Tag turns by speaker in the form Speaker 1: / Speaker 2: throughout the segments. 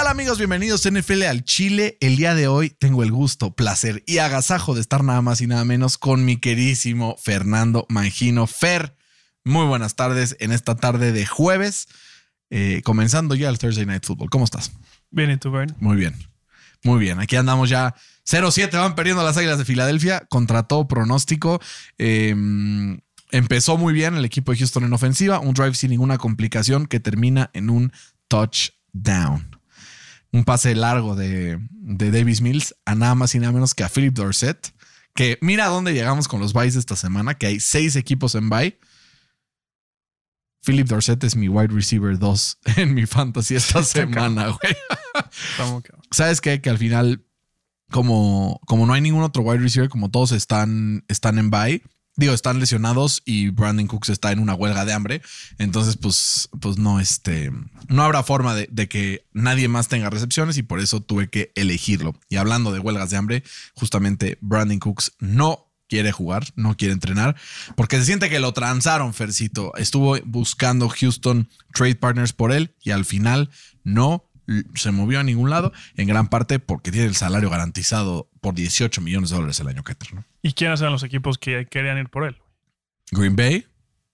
Speaker 1: ¿Qué tal amigos? Bienvenidos a NFL al Chile. El día de hoy tengo el gusto, placer y agasajo de estar nada más y nada menos con mi queridísimo Fernando Mangino. Fer, muy buenas tardes en esta tarde de jueves, eh, comenzando ya el Thursday Night Football. ¿Cómo estás?
Speaker 2: Bien, ¿y tú, Bern?
Speaker 1: Muy bien, muy bien. Aquí andamos ya 0-7, van perdiendo las Águilas de Filadelfia contra todo pronóstico. Eh, empezó muy bien el equipo de Houston en ofensiva, un drive sin ninguna complicación que termina en un touchdown. Un pase largo de, de Davis Mills a nada más y nada menos que a Philip Dorset. Que mira dónde llegamos con los buys de esta semana, que hay seis equipos en buy. Philip Dorset es mi wide receiver 2 en mi fantasy esta semana, güey. ¿Sabes qué? Que al final, como, como no hay ningún otro wide receiver, como todos están, están en bye, digo, están lesionados y Brandon Cooks está en una huelga de hambre. Entonces, pues, pues no, este, no habrá forma de, de que nadie más tenga recepciones y por eso tuve que elegirlo. Y hablando de huelgas de hambre, justamente Brandon Cooks no quiere jugar, no quiere entrenar, porque se siente que lo transaron, Fercito. Estuvo buscando Houston trade partners por él y al final no se movió a ningún lado, en gran parte porque tiene el salario garantizado por 18 millones de dólares el año que entra. ¿no?
Speaker 2: ¿Y quiénes eran los equipos que querían ir por él?
Speaker 1: Green Bay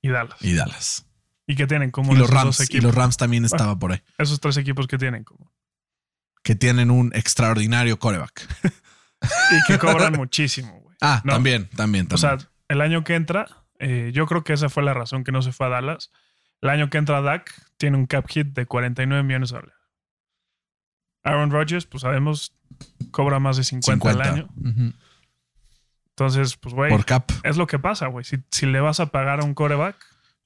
Speaker 2: Y Dallas.
Speaker 1: y Dallas.
Speaker 2: ¿Y qué tienen como
Speaker 1: Y los Rams,
Speaker 2: dos
Speaker 1: y
Speaker 2: equipos?
Speaker 1: los Rams también estaba por ahí,
Speaker 2: Esos tres equipos que tienen como.
Speaker 1: que tienen un extraordinario coreback.
Speaker 2: Y que cobran muchísimo, güey.
Speaker 1: Ah,
Speaker 2: No.
Speaker 1: también, también,
Speaker 2: O
Speaker 1: también.
Speaker 2: sea, el año que entra, eh, yo creo que esa fue la razón que no se fue a Dallas. El año que entra Dak tiene un cap hit de 49 millones de dólares. Aaron Rodgers, pues sabemos, cobra más de 50,
Speaker 1: 50
Speaker 2: al año. Entonces, pues, güey,
Speaker 1: por cap.
Speaker 2: es lo que pasa, güey. Si, si le vas a pagar a un coreback.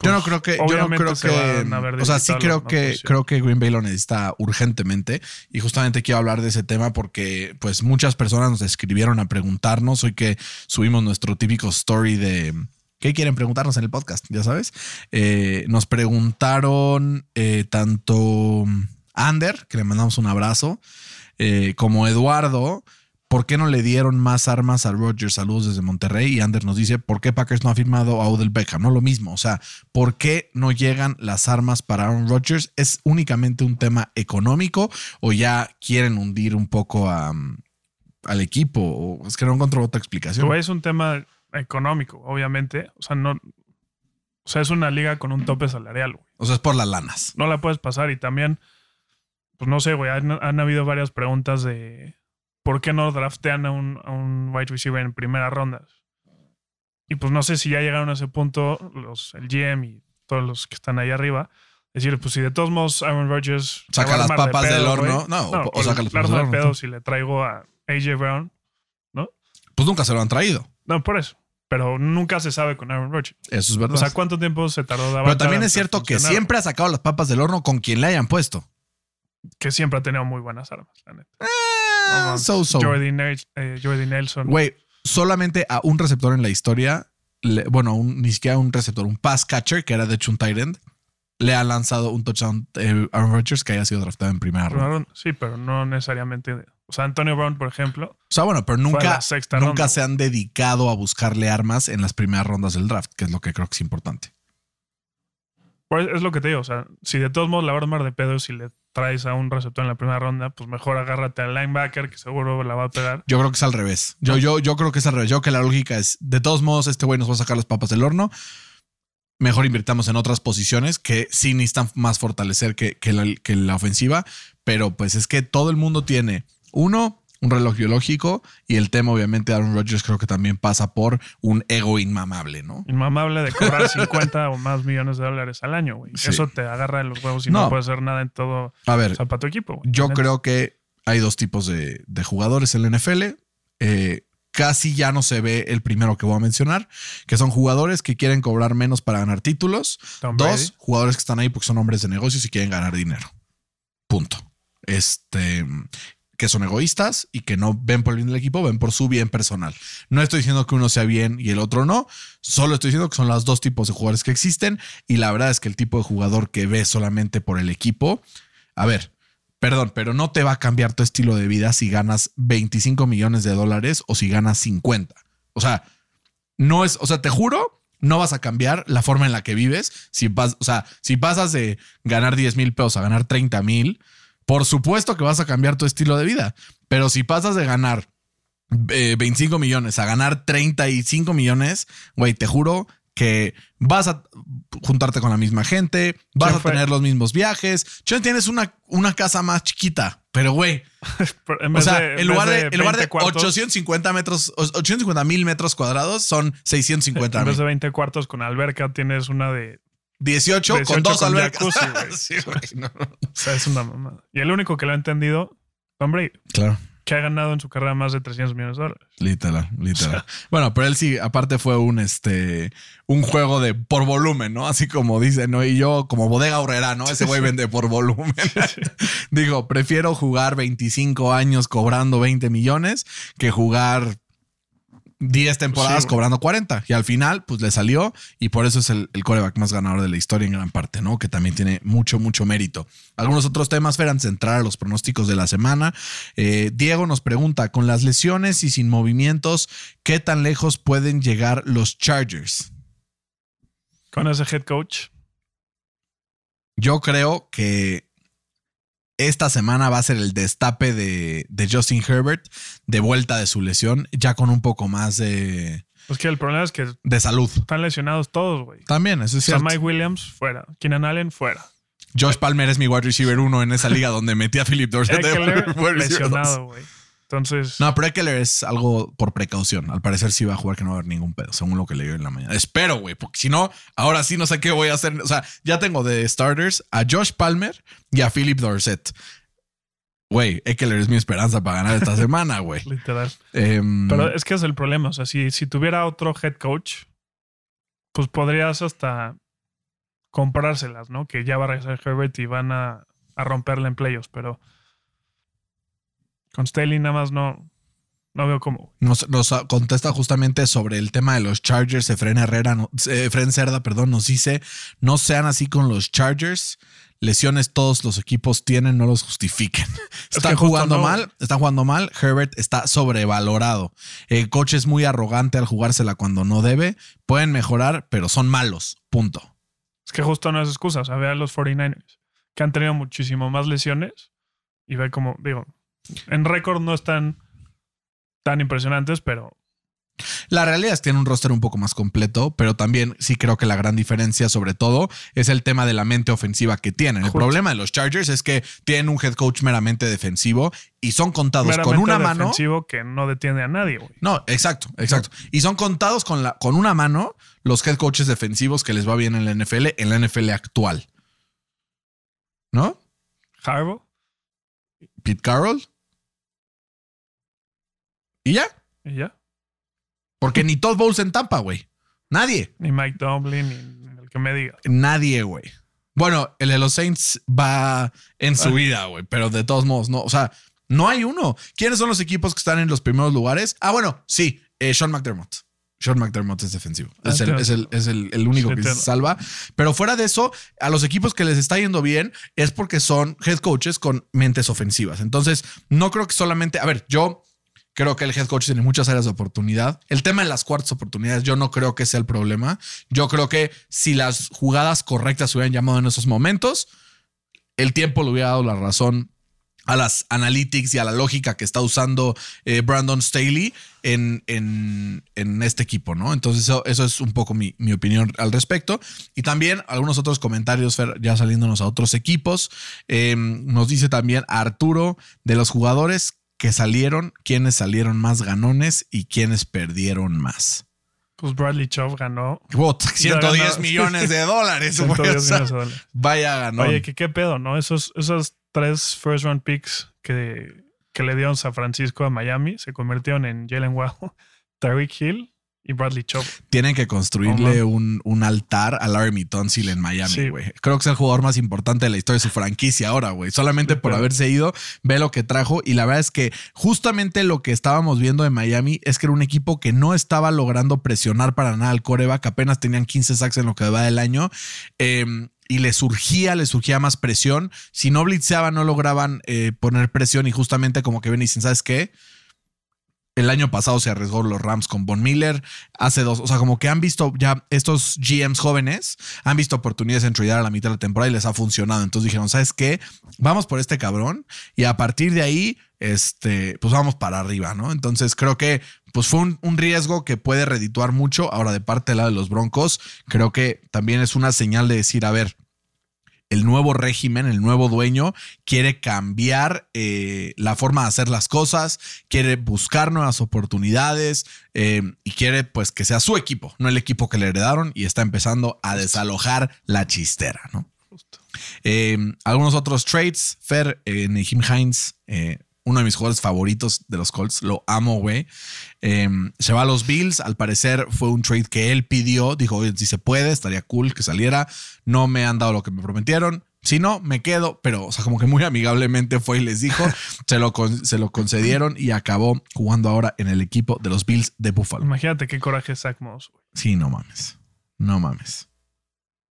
Speaker 1: Yo no
Speaker 2: pues,
Speaker 1: creo que, yo no creo
Speaker 2: se
Speaker 1: que, o sea, sí creo que, creo que Green Bay lo necesita urgentemente y justamente quiero hablar de ese tema porque pues muchas personas nos escribieron a preguntarnos hoy que subimos nuestro típico story de ¿qué quieren preguntarnos en el podcast? Ya sabes, Eh, nos preguntaron eh, tanto Ander, que le mandamos un abrazo, eh, como Eduardo, ¿por qué no le dieron más armas a Rodgers? Saludos desde Monterrey. Y Ander nos dice, ¿por qué Packers no ha firmado a Odell Beckham? No lo mismo. O sea, ¿por qué no llegan las armas para Aaron Rodgers? ¿Es únicamente un tema económico o ya quieren hundir un poco a, al equipo? O es que no encuentro otra explicación.
Speaker 2: Es un tema económico, obviamente. O sea, no. O sea, es una liga con un tope salarial, güey.
Speaker 1: O sea, es por las lanas.
Speaker 2: No la puedes pasar. Y también, pues no sé, güey. Han, han habido varias preguntas de por qué no draftean a un, a un wide receiver en primera ronda. Y pues no sé si ya llegaron a ese punto los, el GM y todos los que están ahí arriba. Decir, pues si de todos modos Aaron Rodgers
Speaker 1: Saca las
Speaker 2: de
Speaker 1: papas del horno. No, o- saca las
Speaker 2: la
Speaker 1: papas del horno.
Speaker 2: si le traigo a AJ Brown.
Speaker 1: Pues nunca se lo han traído.
Speaker 2: No, por eso. Pero nunca se sabe con Aaron Rodgers.
Speaker 1: Eso es verdad.
Speaker 2: O sea, ¿cuánto tiempo se tardó
Speaker 1: Pero también es cierto que siempre ha sacado las papas del horno con quien le hayan puesto.
Speaker 2: Que siempre ha tenido muy buenas armas, la neta.
Speaker 1: Ah, so, so.
Speaker 2: Jordy, Nel- eh, Nelson.
Speaker 1: Güey, solamente a un receptor en la historia, le- bueno, un- ni siquiera un receptor, un pass catcher, que era de hecho un tight end, le ha lanzado un touchdown eh, Aaron Rodgers que haya sido draftado en primera ronda.
Speaker 2: Sí, pero no necesariamente. O sea, Antonio Brown, por ejemplo.
Speaker 1: O sea, bueno, pero nunca, nunca
Speaker 2: ronda,
Speaker 1: se han dedicado a buscarle armas en las primeras rondas del draft, que es lo que creo que es importante.
Speaker 2: Pues es lo que te digo. O sea, si de todos modos la vas a armar de pedo si le traes a un receptor en la primera ronda, pues mejor agárrate al linebacker que seguro la va a pegar.
Speaker 1: Yo creo que es al revés. Yo, yo, yo creo que es al revés. Yo creo que la lógica es, de todos modos, este güey nos va a sacar las papas del horno. Mejor invirtamos en otras posiciones que sí necesitan más fortalecer que, que la, que la ofensiva. Pero pues es que todo el mundo tiene, uno, un reloj biológico y el tema obviamente de Aaron Rodgers creo que también pasa por un ego inmamable, ¿no?
Speaker 2: Inmamable de cobrar 50 o más millones de dólares al año, güey.
Speaker 1: Sí.
Speaker 2: Eso te agarra de los huevos y
Speaker 1: No.
Speaker 2: no, puedes hacer nada en todo.
Speaker 1: A ver,
Speaker 2: O sea, para tu equipo. güey.
Speaker 1: Yo creo que hay dos tipos de, de jugadores en la NFL. Eh, casi ya no se ve el primero que voy a mencionar, que son jugadores que quieren cobrar menos para ganar títulos. Dos, jugadores que están ahí porque son hombres de negocios y quieren ganar dinero. Punto. Este, que son egoístas y que no ven por el bien del equipo, ven por su bien personal. No estoy diciendo que uno sea bien y el otro no, solo estoy diciendo que son los dos tipos de jugadores que existen y la verdad es que el tipo de jugador que ve solamente por el equipo, a ver, perdón, pero no te va a cambiar tu estilo de vida si ganas 25 millones de dólares o si ganas 50. O sea, no es, o sea, te juro, no vas a cambiar la forma en la que vives. Si vas, o sea, si pasas de ganar 10 mil pesos a ganar 30 mil, por supuesto que vas a cambiar tu estilo de vida. Pero si pasas de ganar eh, 25 millones a ganar 35 millones, güey, te juro que vas a juntarte con la misma gente, vas
Speaker 2: ¿Quién
Speaker 1: a tener los mismos viajes. Tienes una, una casa más chiquita, pero güey, o sea,
Speaker 2: de-
Speaker 1: en lugar de,
Speaker 2: vez
Speaker 1: en lugar de
Speaker 2: 20 cuartos,
Speaker 1: 850 metros, 850 mil metros cuadrados, son 650
Speaker 2: En vez
Speaker 1: mil.
Speaker 2: de 20 cuartos con alberca, tienes una de.
Speaker 1: 18, con
Speaker 2: 18
Speaker 1: dos
Speaker 2: con
Speaker 1: albercas.
Speaker 2: jacuzzi, güey.
Speaker 1: Sí, güey, no.
Speaker 2: O sea, es una mamada. Y el único que lo ha entendido, Tom Brady,
Speaker 1: Claro.
Speaker 2: que ha ganado en su carrera más de 300 millones de dólares.
Speaker 1: Literal, literal. Bueno, pero él sí, aparte fue un este un juego de por volumen, ¿no? Así como dice, ¿no? Y yo, como bodega horrera, ¿no? Ese güey vende por volumen. Digo, prefiero jugar 25 años cobrando 20 millones que jugar 10 temporadas
Speaker 2: Sí,
Speaker 1: cobrando 40. Y al final, pues le salió y por eso es el, el coreback más ganador de la historia en gran parte, ¿no? Que también tiene mucho, mucho mérito. Algunos otros temas, Fer, antes de entrar a los pronósticos de la semana. Eh, Diego nos pregunta, con las lesiones y sin movimientos, ¿qué tan lejos pueden llegar los Chargers?
Speaker 2: Con ese head coach.
Speaker 1: Yo creo que esta semana va a ser el destape de, de Justin Herbert de vuelta de su lesión, ya con un poco más de,
Speaker 2: Pues que el problema es que
Speaker 1: de salud.
Speaker 2: están lesionados todos, güey.
Speaker 1: También, eso es
Speaker 2: O sea,
Speaker 1: cierto.
Speaker 2: Mike Williams fuera. Keenan Allen fuera.
Speaker 1: Josh Palmer es mi wide receiver uno en esa liga donde metí a Philip Dorsett.
Speaker 2: lesionado, güey. Entonces,
Speaker 1: No, pero Eckler es algo por precaución. Al parecer sí va a jugar que no va a haber ningún pedo, según lo que leí en la mañana. Espero, güey, porque si no, ahora sí no sé qué voy a hacer. O sea, ya tengo de starters a Josh Palmer y a Philip Dorsett. Güey, Eckler es mi esperanza para ganar esta semana, güey.
Speaker 2: literal.
Speaker 1: Em,
Speaker 2: Pero es que es el problema. O sea, si, si tuviera otro head coach, pues podrías hasta comprárselas, ¿no? Que ya va a regresar Herbert y van a, a romperla en playoffs. Pero con Staley nada más no, no veo cómo.
Speaker 1: Nos, nos contesta justamente sobre el tema de los Chargers. Efren Herrera, no- eh, Efren Cerda, perdón, nos dice: no sean así con los Chargers. Lesiones todos los equipos tienen, no los justifiquen. Están jugando
Speaker 2: no.
Speaker 1: mal, están jugando mal. Herbert está sobrevalorado. El coach es muy arrogante al jugársela cuando no debe. Pueden mejorar, pero son malos. Punto.
Speaker 2: Es que justo no es excusa. O sea, ve a los 49ers, que han tenido muchísimo más lesiones. Y ve como, digo, en récord no están tan impresionantes, pero
Speaker 1: La realidad es que tiene un roster un poco más completo, pero también sí creo que la gran diferencia, sobre todo, es el tema de la mente ofensiva que tienen. El problema de los Chargers es que tienen un head coach meramente defensivo y son contados con una mano.
Speaker 2: defensivo que no detiene a nadie, güey.
Speaker 1: No, exacto, exacto. Y son contados con, la, con una mano los head coaches defensivos que les va bien en la NFL, en la NFL actual. ¿No?
Speaker 2: Harbaugh
Speaker 1: Pete Carroll. Y ya.
Speaker 2: y ya.
Speaker 1: Porque ni Todd Bowles en Tampa, güey. Nadie.
Speaker 2: Ni Mike Tomlin, ni el que me diga.
Speaker 1: Nadie, güey. Bueno, el de los Saints va en su
Speaker 2: Ah.
Speaker 1: vida, güey, pero de todos modos, no. O sea, no hay uno. ¿Quiénes son los equipos que están en los primeros lugares? Ah, bueno, sí, eh, Sean McDermott. Sean McDermott es defensivo.
Speaker 2: Ah,
Speaker 1: Es el, es el- es el- el único que se salva. Pero fuera de eso, a los equipos que les está yendo bien es porque son head coaches con mentes ofensivas. Entonces, no creo que solamente. A ver, yo creo que el head coach tiene muchas áreas de oportunidad. El tema de las cuartas oportunidades, yo no creo que sea el problema. Yo creo que si las jugadas correctas se hubieran llamado en esos momentos, el tiempo le hubiera dado la razón a las analytics y a la lógica que está usando eh, Brandon Staley en, en- en este equipo, ¿no? Entonces eso, es un poco mi, mi opinión al respecto. Y también algunos otros comentarios, Fer, ya saliéndonos a otros equipos. Eh, nos dice también Arturo de los jugadores que salieron, quiénes salieron más ganones y quiénes perdieron más.
Speaker 2: Pues Bradley Chubb ganó.
Speaker 1: Puta, 110
Speaker 2: ganó.
Speaker 1: millones de dólares. güey,
Speaker 2: 110
Speaker 1: o sea,
Speaker 2: millones de dólares.
Speaker 1: vaya ganón.
Speaker 2: Oye, ¿qué, qué pedo, ¿no? Esos, esos tres first round picks que, que le dieron San Francisco a Miami se convirtieron en Jalen Waddle, Tyreek Hill y Bradley Chubb.
Speaker 1: Tienen que construirle un, un altar a Larry Tonsil en Miami,
Speaker 2: Sí.
Speaker 1: güey. Creo que es el jugador más importante de la historia de su franquicia ahora, güey. Solamente por
Speaker 2: claro.
Speaker 1: haberse ido, ve lo que trajo. Y la verdad es que justamente lo que estábamos viendo de Miami es que era un equipo que no estaba logrando presionar para nada al coreback. Apenas tenían 15 sacks en lo que va del año. Eh, y le surgía, le surgía más presión. Si no blitzeaban, no lograban eh, poner presión. Y justamente como que ven y dicen, ¿sabes qué? El año pasado se arriesgó los Rams con Von Miller. Hace dos, o sea, como que han visto ya estos GMs jóvenes, han visto oportunidades en tradear a la mitad de la temporada y les ha funcionado. Entonces dijeron, ¿sabes qué? Vamos por este cabrón y a partir de ahí, este, pues vamos para arriba, ¿no? Entonces creo que pues fue un, riesgo que puede redituar mucho. Ahora, de parte del lado de los Broncos, creo que también es una señal de decir, a ver, el nuevo régimen, el nuevo dueño, quiere cambiar eh, la forma de hacer las cosas, quiere buscar nuevas oportunidades eh, y quiere pues que sea su equipo, no el equipo que le heredaron y está empezando a desalojar la chistera, ¿no?
Speaker 2: Justo.
Speaker 1: Eh, algunos otros trades, Fer, eh, Nahim Hines, uno de mis jugadores favoritos de los Colts, lo amo, güey. Eh, se va a los Bills, al parecer fue un trade que él pidió, dijo, oye, si se puede, estaría cool que saliera, no me han dado lo que me prometieron. Si no, me quedo, pero, o sea, como que muy amigablemente fue y les dijo, se lo, con- se lo concedieron y acabó jugando ahora en el equipo de los Bills de Buffalo.
Speaker 2: Imagínate qué coraje Zach Moss, güey.
Speaker 1: Sí, no mames. No mames.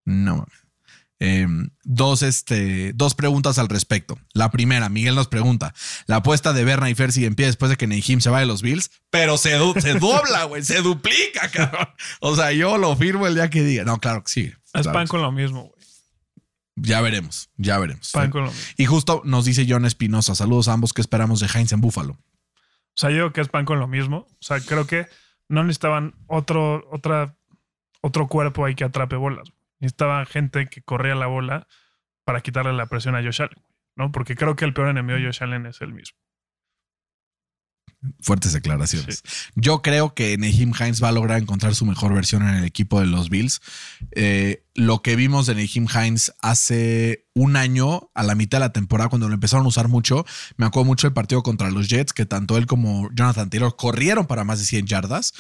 Speaker 1: No mames. Eh, dos, este, dos preguntas al respecto. La primera, Miguel nos pregunta: la apuesta de Berna y Fer sigue en pie después de que Nehim se va de los Bills, pero se, se dobla, güey, se duplica, cabrón. O sea, yo lo firmo el día que diga. No, claro que sí.
Speaker 2: Es
Speaker 1: Claro
Speaker 2: pan
Speaker 1: que
Speaker 2: con lo mismo, güey.
Speaker 1: Ya veremos, ya veremos.
Speaker 2: Pan con lo mismo.
Speaker 1: Y justo nos dice John Espinosa: saludos a ambos, ¿qué esperamos de Heinz en Búfalo?
Speaker 2: O sea, yo creo que es pan con lo mismo. O sea, creo que no necesitaban otro, otra, otro cuerpo ahí que atrape bolas. Necesitaban gente que corría la bola para quitarle la presión a Josh Allen, ¿no? Porque creo que el peor enemigo de Josh Allen es el mismo.
Speaker 1: Fuertes declaraciones. Yo creo que Nehim Hines va a lograr encontrar su mejor versión en el equipo de los Bills. Eh, lo que vimos de Nehim Hines hace un año, a la mitad de la temporada, cuando lo empezaron a usar mucho, me acuerdo mucho el partido contra los Jets, que tanto él como Jonathan Taylor corrieron para más de 100 yardas.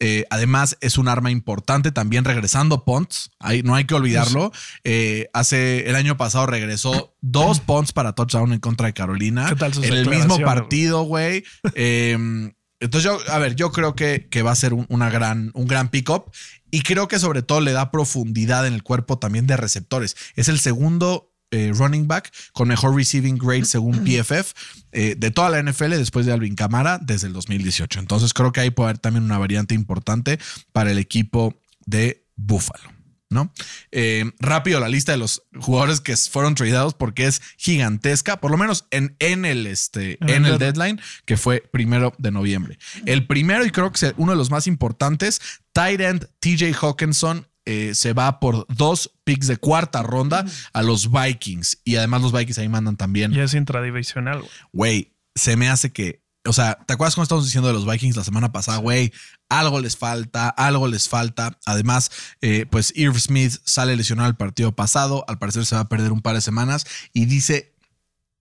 Speaker 1: Eh, además, es un arma importante también regresando punts. Ahí, no hay que olvidarlo. Eh, hace el año pasado regresó dos punts para touchdown en contra de Carolina.
Speaker 2: ¿Qué tal
Speaker 1: en el mismo partido, güey. Eh, entonces, yo, a ver, yo creo que, que va a ser un, una gran, un gran pick-up y creo que sobre todo le da profundidad en el cuerpo también de receptores. Es el segundo eh, running back con mejor receiving grade según PFF eh, de toda la NFL después de Alvin Camara desde el 2018. Entonces, creo que ahí puede haber también una variante importante para el equipo de Buffalo. ¿no? Eh, rápido la lista de los jugadores que fueron tradeados porque es gigantesca, por lo menos en, en el, este,
Speaker 2: En
Speaker 1: en
Speaker 2: el
Speaker 1: el deadline, que fue primero de noviembre. El primero, y creo que es uno de los más importantes, tight end TJ Hawkinson. Eh, se va por dos picks de cuarta ronda a los Vikings. Y además los Vikings ahí mandan también
Speaker 2: Y es intradivisional, güey.
Speaker 1: güey, se me hace que, o sea, ¿te acuerdas cómo estamos diciendo de los Vikings la semana pasada? Güey, algo les falta, algo les falta. Además, eh, pues Irv Smith sale lesionado el partido pasado, al parecer se va a perder un par de semanas y dice,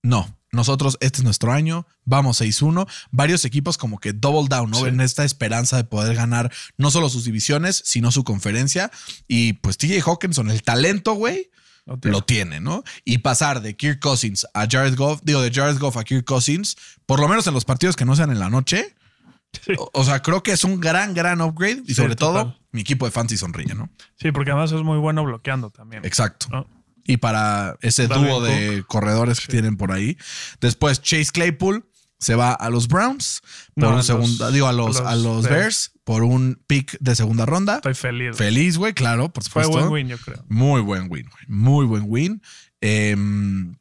Speaker 1: no, nosotros, este es nuestro año, vamos 6-1. Varios equipos como que double down, ¿no?
Speaker 2: Sí.
Speaker 1: En esta esperanza de poder ganar no solo sus divisiones, sino su conferencia. Y pues TJ Hawkinson, el talento, güey,
Speaker 2: tiene-
Speaker 1: lo tiene, ¿no? Y pasar de Kirk Cousins a Jared Goff, digo, de Jared Goff a Kirk Cousins, por lo menos en los partidos que no sean en la noche.
Speaker 2: Sí.
Speaker 1: O, o sea, creo que es un gran, gran upgrade y
Speaker 2: Sí,
Speaker 1: sobre
Speaker 2: total.
Speaker 1: todo mi equipo de fantasy sonríe, ¿no?
Speaker 2: Sí, porque además es muy bueno bloqueando también.
Speaker 1: Exacto.
Speaker 2: ¿no?
Speaker 1: Y para ese dúo de corredores que tienen por ahí. Después Chase Claypool se va a los Browns por
Speaker 2: No,
Speaker 1: un segundo, digo, a los,
Speaker 2: a
Speaker 1: a
Speaker 2: los Bears.
Speaker 1: Por un pick de segunda ronda.
Speaker 2: Estoy feliz. güey.
Speaker 1: Feliz, güey, claro, por
Speaker 2: Fue buen win, yo creo.
Speaker 1: Muy buen win, güey. Muy buen win. Em,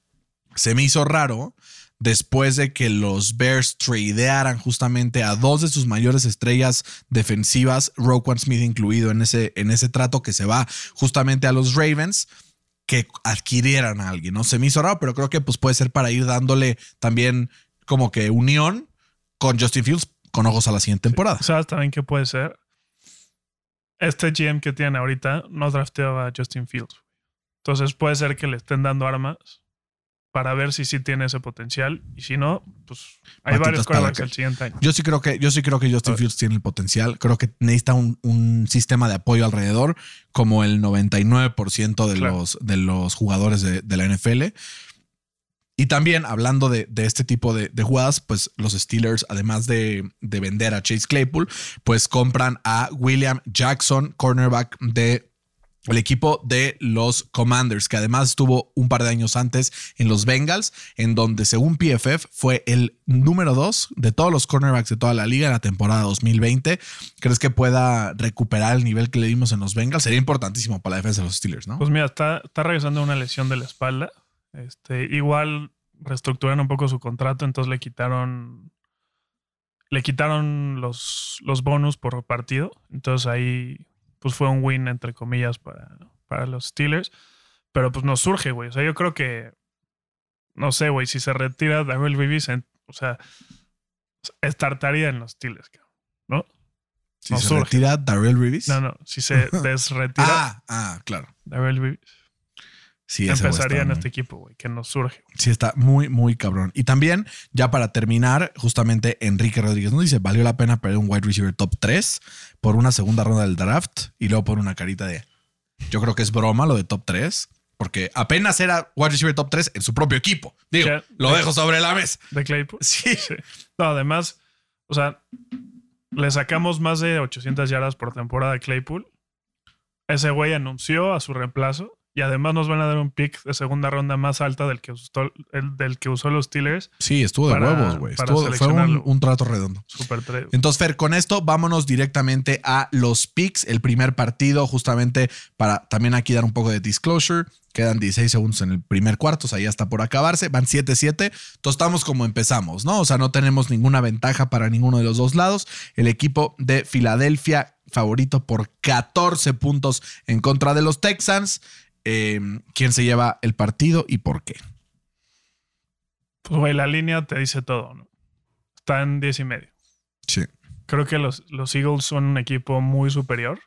Speaker 1: se me hizo raro después de que los Bears tradearan justamente a dos de sus mayores estrellas defensivas, Roquan Smith incluido en ese, en ese trato que se va justamente a los Ravens, que adquirieran a alguien, ¿no? Se me hizo raro, pero creo que pues puede ser para ir dándole también como que unión con Justin Fields con ojos a la siguiente temporada.
Speaker 2: ¿Sabes también qué puede ser? Este GM que tienen ahorita no drafteaba a Justin Fields. Entonces puede ser que le estén dando armas para ver si sí tiene ese potencial. Y si no, pues hay
Speaker 1: Patitas
Speaker 2: varios quarterbacks el siguiente año.
Speaker 1: Yo sí creo que, yo sí creo que Justin Fields tiene el potencial. Creo que necesita un, un sistema de apoyo alrededor, como el 99% de,
Speaker 2: Claro.
Speaker 1: los, de los jugadores de, de la NFL. Y también hablando de, de este tipo de, de jugadas, pues los Steelers, además de, de vender a Chase Claypool, pues compran a William Jackson, cornerback de el equipo de los Commanders, que además estuvo un par de años antes en los Bengals, en donde según PFF fue el número dos de todos los cornerbacks de toda la liga en la temporada 2020. ¿Crees que pueda recuperar el nivel que le dimos en los Bengals? Sería importantísimo para la defensa de los Steelers, ¿no?
Speaker 2: Pues mira, está, está regresando una lesión de la espalda. Este, igual reestructuraron un poco su contrato, entonces le quitaron. Le quitaron los, los bonus por partido. Entonces ahí pues fue un win, entre comillas, para, para los Steelers. Pero pues nos surge, güey. O sea, yo creo que. No sé, güey, si se retira Darrell Reeves, o sea, estartaría en los Steelers, cabrón, ¿no?
Speaker 1: si
Speaker 2: no
Speaker 1: se
Speaker 2: surge.
Speaker 1: retira Darrell Reeves.
Speaker 2: No, no. Si se desretira
Speaker 1: Ah, ah, claro.
Speaker 2: Darrell Reeves,
Speaker 1: Sí,
Speaker 2: empezaría en este equipo, güey, que nos surge.
Speaker 1: Sí, está muy, muy cabrón. Y también, ya para terminar, justamente Enrique Rodríguez nos dice: valió la pena perder un wide receiver top 3 por una segunda ronda del draft y luego por una carita de. Yo creo que es broma lo de top 3, porque apenas era wide receiver top 3 en su propio equipo. Digo, lo dejo sobre la mesa.
Speaker 2: De Claypool.
Speaker 1: Sí.
Speaker 2: Sí. No, además, o sea, le sacamos más de 800 yardas por temporada a Claypool. Ese güey anunció a su reemplazo y además nos van a dar un pick de segunda ronda más alta del que usó, el, del que usó los Steelers.
Speaker 1: Sí, estuvo de
Speaker 2: Para-
Speaker 1: huevos, güey. Fue un, un trato redondo.
Speaker 2: Super.
Speaker 1: Entonces, Fer, con esto vámonos directamente a los picks. El primer partido, justamente para también aquí dar un poco de disclosure. Quedan 16 segundos en el primer cuarto, o sea, ya está por acabarse. Van 7-7. Entonces, estamos como empezamos, ¿no? O sea, no tenemos ninguna ventaja para ninguno de los dos lados. El equipo de Filadelfia, favorito por 14 puntos en contra de los Texans. Eh, ¿Quién se lleva el partido y por qué?
Speaker 2: Pues, güey, la línea te dice todo, ¿no? Está en 10 y medio.
Speaker 1: Sí.
Speaker 2: Creo que los, los Eagles son un equipo muy superior,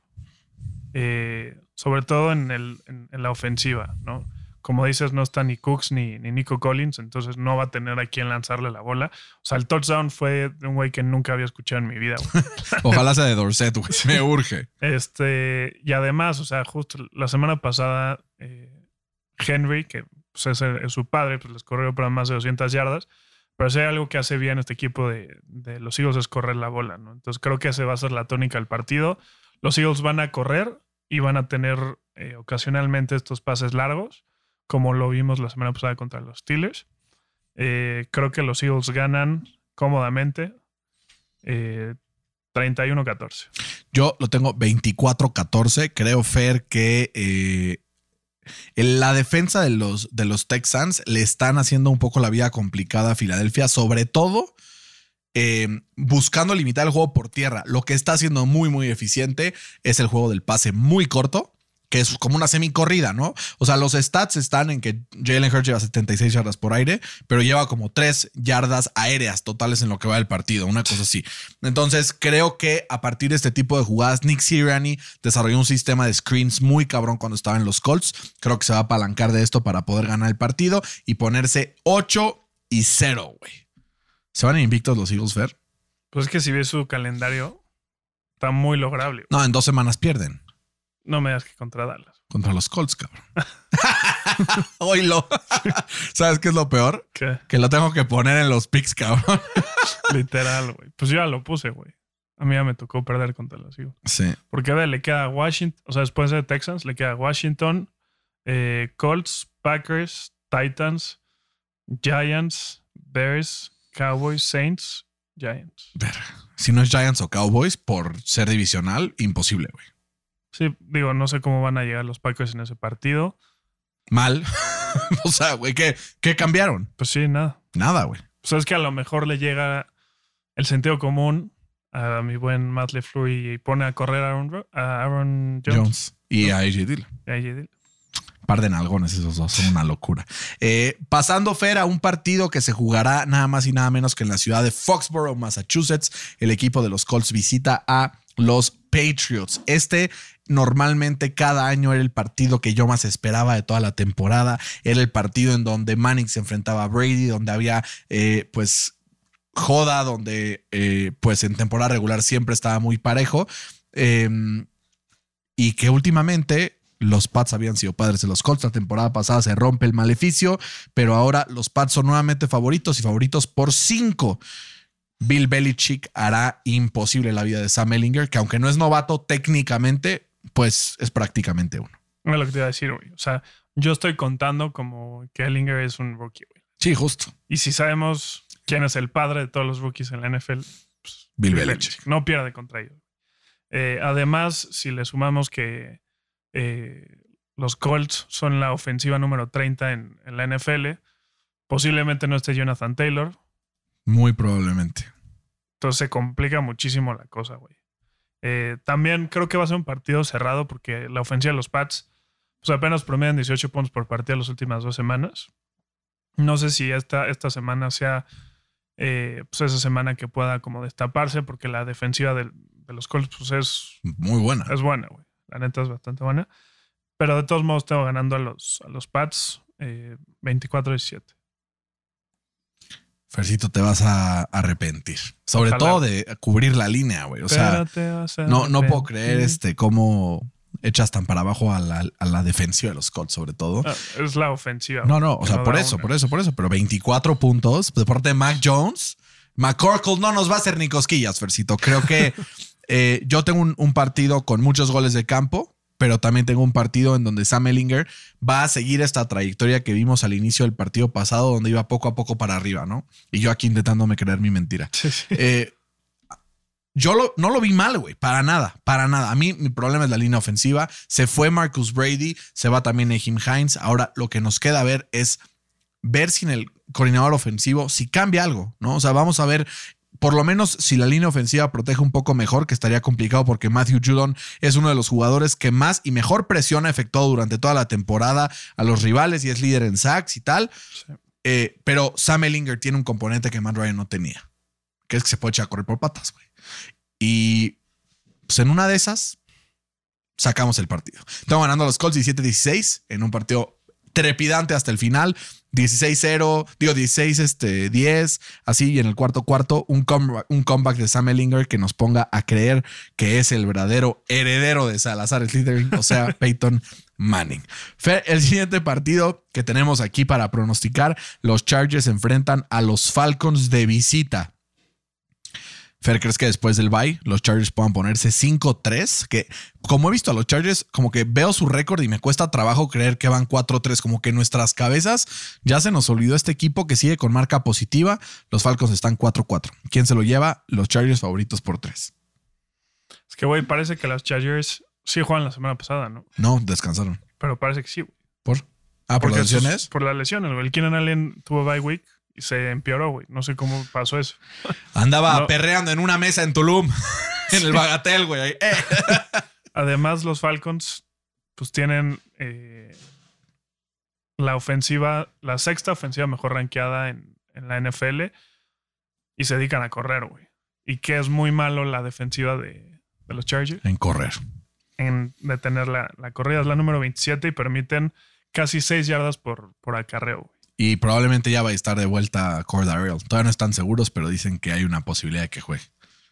Speaker 2: eh, sobre todo en, el, en, en la ofensiva, ¿no? Como dices, no está ni Cooks ni, ni Nico Collins, entonces no va a tener a quien lanzarle la bola. O sea, el touchdown fue de un güey que nunca había escuchado en mi vida.
Speaker 1: Ojalá sea de Dorset, güey. Me urge.
Speaker 2: Este, y además, o sea, justo la semana pasada, eh, Henry, que pues, es, su padre, pues les corrió para más de 200 yardas. Pero si hay algo que hace bien este equipo de, los Eagles es correr la bola, ¿no? Entonces creo que esa va a ser la tónica del partido. Los Eagles van a correr y van a tener eh, ocasionalmente estos pases largos, como lo vimos la semana pasada contra los Steelers. Eh, creo que los Eagles ganan cómodamente eh, 31-14.
Speaker 1: Yo lo tengo 24-14. Creo, Fer, que la defensa de los, de los Texans le están haciendo un poco la vida complicada a Filadelfia, sobre todo eh, buscando limitar el juego por tierra. Lo que está haciendo muy, muy eficiente es el juego del pase muy corto. Que es como una semicorrida, ¿no? O sea, los stats están en que Jalen Hurts lleva 76 yardas por aire, pero lleva como 3 yardas aéreas totales en lo que va del partido, una cosa así. Entonces, creo que a partir de este tipo de jugadas, Nick Sirianni desarrolló un sistema de screens muy cabrón cuando estaba en los Colts. Creo que se va a apalancar de esto para poder ganar el partido y ponerse 8 y 0, güey. ¿Se van invictos los Eagles, Fer?
Speaker 2: Pues es que si ves su calendario, está muy lograble.
Speaker 1: No, en dos semanas pierden
Speaker 2: No me das que contra Dallas.
Speaker 1: contra los Colts, cabrón. Oílo. ¿Sabes qué es lo peor?
Speaker 2: ¿Qué?
Speaker 1: Que lo tengo que poner en los picks, cabrón.
Speaker 2: Literal, güey. Pues yo ya lo puse, güey. A mí ya me tocó perder contra los Eagles.
Speaker 1: Sí.
Speaker 2: Porque a ver, le queda Washington, o sea, después de Texans, le queda Washington, eh, Colts, Packers, Titans, Giants, Bears, Cowboys, Saints, Giants.
Speaker 1: Ver, si no es Giants o Cowboys, por ser divisional, imposible, güey.
Speaker 2: Sí, digo, no sé cómo van a llegar los Packers en ese partido.
Speaker 1: Mal. o sea, güey, ¿qué, ¿qué cambiaron?
Speaker 2: Pues sí, nada.
Speaker 1: Nada, güey.
Speaker 2: O sea, es que a lo mejor le llega el sentido común a mi buen Matt LeFleur y pone a correr a Aaron, Ro- a Aaron Jones.
Speaker 1: Jones. Y a AJ Dillon.
Speaker 2: Y a AJ Dillon.
Speaker 1: Par de nalgones esos dos, son una locura. Eh, pasando, Fer, a un partido que se jugará nada más y nada menos que en la ciudad de Foxborough, Massachusetts. El equipo de los Colts visita a los Patriots. Este normalmente cada año era el partido que yo más esperaba de toda la temporada. Era el partido en donde Manning se enfrentaba a Brady, donde había eh, pues joda, donde eh, pues en temporada regular siempre estaba muy parejo. Em, y que últimamente los Pats habían sido padres de los Colts. La temporada pasada se rompe el maleficio, pero ahora los Pats son nuevamente favoritos y favoritos por cinco. Bill Belichick hará imposible la vida de Sam Ellinger, que aunque no es novato técnicamente, pues es prácticamente uno.
Speaker 2: Es lo que te iba a decir, güey. O sea, yo estoy contando como que Ellinger es un rookie, güey.
Speaker 1: Sí, justo.
Speaker 2: Y si sabemos quién es el padre de todos los rookies en la NFL, pues,
Speaker 1: Bill Belichick.
Speaker 2: No pierde contra ellos. Eh, además, si le sumamos que eh, los Colts son la ofensiva número 30 en, en la NFL, posiblemente no esté Jonathan Taylor,
Speaker 1: Muy probablemente.
Speaker 2: Entonces se complica muchísimo la cosa, güey. Eh, también creo que va a ser un partido cerrado porque la ofensiva de los Pats pues apenas promedian 18 puntos por partido las últimas dos semanas. No sé si esta, esta semana sea eh, pues esa semana que pueda como destaparse porque la defensiva del- de, los Colts pues es,
Speaker 1: Muy buena.
Speaker 2: es buena, güey. La neta es bastante buena. Pero de todos modos tengo ganando a los, a los Pats eh, 24-17.
Speaker 1: Fercito, te vas a arrepentir. Sobre
Speaker 2: Ojalá.
Speaker 1: todo de cubrir la línea, güey. O sea, no, no puedo creer este cómo echas tan para abajo a la, a la defensiva de los Colts, sobre todo.
Speaker 2: Ah, es la ofensiva.
Speaker 1: No, no, o sea, por eso,
Speaker 2: una.
Speaker 1: por eso, por eso. Pero 24 puntos de parte de Mac Jones. McCorkle no nos va a hacer ni cosquillas, Fercito. Creo que eh, yo tengo un, un partido con muchos goles de campo, pero también tengo un partido en donde Sam Ellinger va a seguir esta trayectoria que vimos al inicio del partido pasado, donde iba poco a poco para arriba, ¿no? Y yo aquí intentándome creer mi mentira.
Speaker 2: Sí, sí.
Speaker 1: Eh, yo lo- no lo vi mal, güey, para nada, para nada. A mí mi problema es la línea ofensiva. Se fue Marcus Brady, se va también Jim Hines. Ahora lo que nos queda ver es ver si en el coordinador ofensivo, si cambia algo, ¿no? O sea, vamos a ver por lo menos si la línea ofensiva protege un poco mejor, que estaría complicado porque Matthew Judon es uno de los jugadores que más y mejor presión ha efectuado durante toda la temporada a los rivales y es líder en sacks y tal.
Speaker 2: Sí.
Speaker 1: Eh, pero Sam Ellinger tiene un componente que Matt Ryan no tenía, que es que se puede echar a correr por patas, güey. Y pues en una de esas sacamos el partido. Estamos ganando a los Colts 17-16 en un partido trepidante hasta el final. 16-0, digo 16 este, 10, así, y en el cuarto cuarto, un comeback, un comeback de Sam Ellinger que nos ponga a creer que es el verdadero heredero de Salazar Slytherin, o sea, Peyton Manning. Fer, el siguiente partido que tenemos aquí para pronosticar, los Chargers enfrentan a los Falcons de visita. Fer, ¿crees que después del bye los Chargers puedan ponerse 5-3? Que como he visto a los Chargers, como que veo su récord y me cuesta trabajo creer que van 4-3. Como que en nuestras cabezas ya se nos olvidó este equipo que sigue con marca positiva. Los Falcons están 4-4. ¿Quién se lo lleva? Los Chargers favoritos por 3.
Speaker 2: Es que, güey, parece que los Chargers sí juegan la semana pasada, ¿no?
Speaker 1: No, descansaron.
Speaker 2: Pero parece que sí, güey.
Speaker 1: ¿Por? Ah, por
Speaker 2: Porque
Speaker 1: las
Speaker 2: sus-
Speaker 1: lesiones.
Speaker 2: Por las lesiones, güey. El Keenan Allen tuvo bye week se empeoró, güey. No sé cómo pasó eso.
Speaker 1: Andaba
Speaker 2: No.
Speaker 1: perreando en una mesa en Tulum. en el Bagatel, güey. Eh.
Speaker 2: Además, los Falcons, pues tienen eh, la ofensiva, la sexta ofensiva mejor rankeada en, en la NFL y se dedican a correr, güey. Y que es muy malo la defensiva de, de los Chargers
Speaker 1: En correr.
Speaker 2: en detener la, la corrida. Es la número 27 y permiten casi 6 yardas por, por acarreo, güey.
Speaker 1: Y probablemente ya va a estar de vuelta Cord Ariel. Todavía no están seguros, pero dicen que hay una posibilidad de que juegue.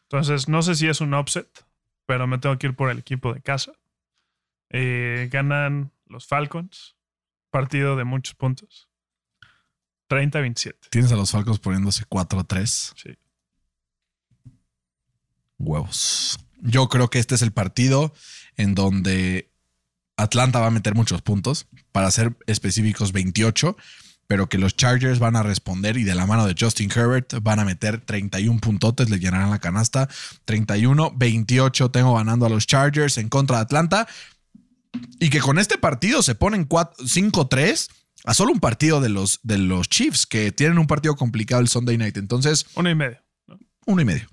Speaker 2: Entonces, no sé si es un upset, pero me tengo que ir por el equipo de casa. Eh, ganan los Falcons. Partido de muchos puntos. 30-27.
Speaker 1: Tienes a los Falcons poniéndose 4-3.
Speaker 2: Sí.
Speaker 1: Huevos. Yo creo que este es el partido en donde Atlanta va a meter muchos puntos, para ser específicos 28, pero que los Chargers van a responder y de la mano de Justin Herbert van a meter 31 puntotes, le llenarán la canasta. 31, 28 tengo ganando a los Chargers en contra de Atlanta. Y que con este partido se ponen 4 5-3 a solo un partido de los, de los Chiefs, que tienen un partido complicado el Sunday night. Entonces,
Speaker 2: Uno y medio.
Speaker 1: uno y medio.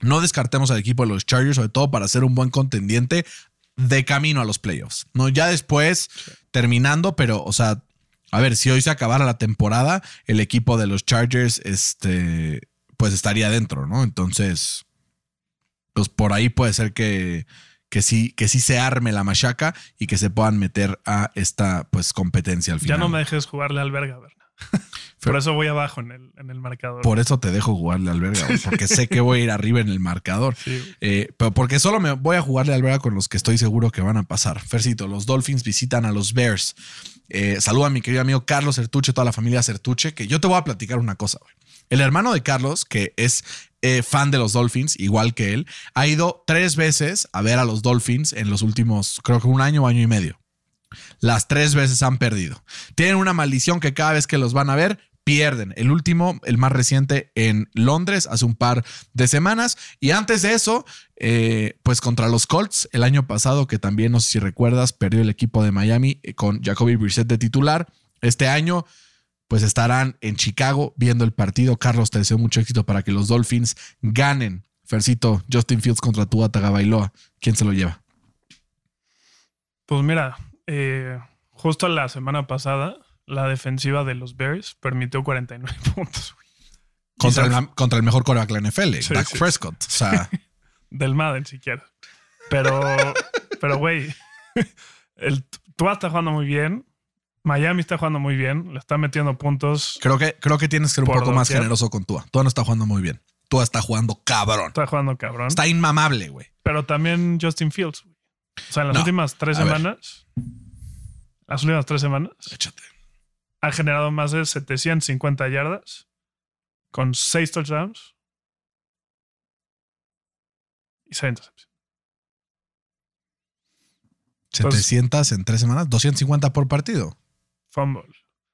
Speaker 1: No descartemos al equipo de los Chargers, sobre todo para ser un buen contendiente de camino a los playoffs. No, ya después terminando, pero, o sea, a ver, si hoy se acabara la temporada, el equipo de los Chargers, este, pues estaría dentro, ¿no? Entonces, pues por ahí puede ser que, que sí, que sí se arme la machaca y que se puedan meter a esta pues competencia al final.
Speaker 2: Ya no me dejes jugarle al verga, Berna. Por eso voy abajo en el, en el marcador.
Speaker 1: Por eso te dejo jugarle al verga, güey, porque sé que voy a ir arriba en el marcador.
Speaker 2: Sí.
Speaker 1: Eh, pero porque solo me voy a jugarle al verga con los que estoy seguro que van a pasar. Fercito, los Dolphins visitan a los Bears. Eh, saluda a mi querido amigo Carlos Certuche, toda la familia Certuche, que yo te voy a platicar una cosa, güey. El hermano de Carlos, que es eh, fan de los Dolphins, igual que él, ha ido tres veces a ver a los Dolphins en los últimos, creo que un año o año y medio. Las tres veces han perdido. Tienen una maldición que cada vez que los van a ver, pierden. El último, el más reciente, en Londres, hace un par de semanas. Y antes de eso, eh, pues contra los Colts, el año pasado, que también, no sé si recuerdas, perdió el equipo de Miami eh, con Jacoby Brissett de titular. Este año, pues estarán en Chicago viendo el partido. Carlos, te deseo mucho éxito para que los Dolphins ganen. Fercito, Justin Fields contra Tua Tagovailoa. ¿Quién se lo lleva?
Speaker 2: Pues mira, eh, justo la semana pasada, la defensiva de los Bears permitió 49 puntos.
Speaker 1: Contra el, contra el mejor coreback de la NFL,
Speaker 2: Sí,
Speaker 1: Dak
Speaker 2: sí.
Speaker 1: Prescott. O sea,
Speaker 2: Del Madden siquiera. Pero, pero güey, Tua está jugando muy bien. Miami está jugando muy bien. Le está metiendo puntos.
Speaker 1: creo que, creo que tienes que ser un poco más generoso con Tua. Tua no está jugando muy bien. Tua está jugando cabrón.
Speaker 2: Está jugando cabrón.
Speaker 1: Está inmamable, güey.
Speaker 2: Pero también Justin Fields. güey. O sea, en las
Speaker 1: No.
Speaker 2: últimas tres
Speaker 1: A ver.
Speaker 2: semanas, las últimas tres semanas,
Speaker 1: Échate.
Speaker 2: ha generado más de 750 yardas con seis touchdowns y seis intercepciones.
Speaker 1: 700 en tres semanas, 250 por partido.
Speaker 2: Fumble.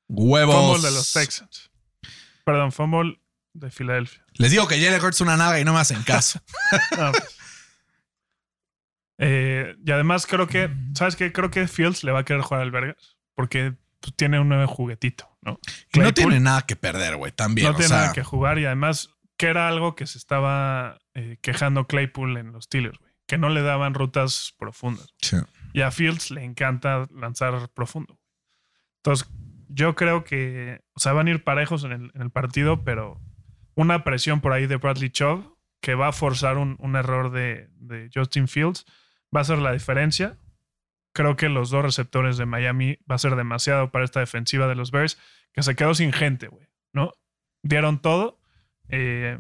Speaker 1: Huevos.
Speaker 2: Fumble de los Texans. Perdón, fumble de Filadelfia.
Speaker 1: Les digo que Jalen Hurts es una naga y no me hacen caso.
Speaker 2: No, pues. Eh, y además creo que, ¿sabes qué? Creo que Fields le va a querer jugar al Vergas porque pues, tiene un nuevo juguetito, ¿no?
Speaker 1: y no tiene nada que perder, güey. También.
Speaker 2: no
Speaker 1: o
Speaker 2: tiene
Speaker 1: sea,
Speaker 2: nada que jugar y además que era algo que se estaba eh, quejando Claypool en los Steelers, güey, que no le daban rutas profundas.
Speaker 1: sí.
Speaker 2: Y a Fields le encanta lanzar profundo. Entonces, yo creo que, o sea, van a ir parejos en el, en el partido, pero una presión por ahí de Bradley Chubb que va a forzar un, un error de, de Justin Fields va a ser la diferencia. Creo que los dos receptores de Miami va a ser demasiado para esta defensiva de los Bears, que se quedó sin gente, güey, ¿no? Dieron todo. Eh,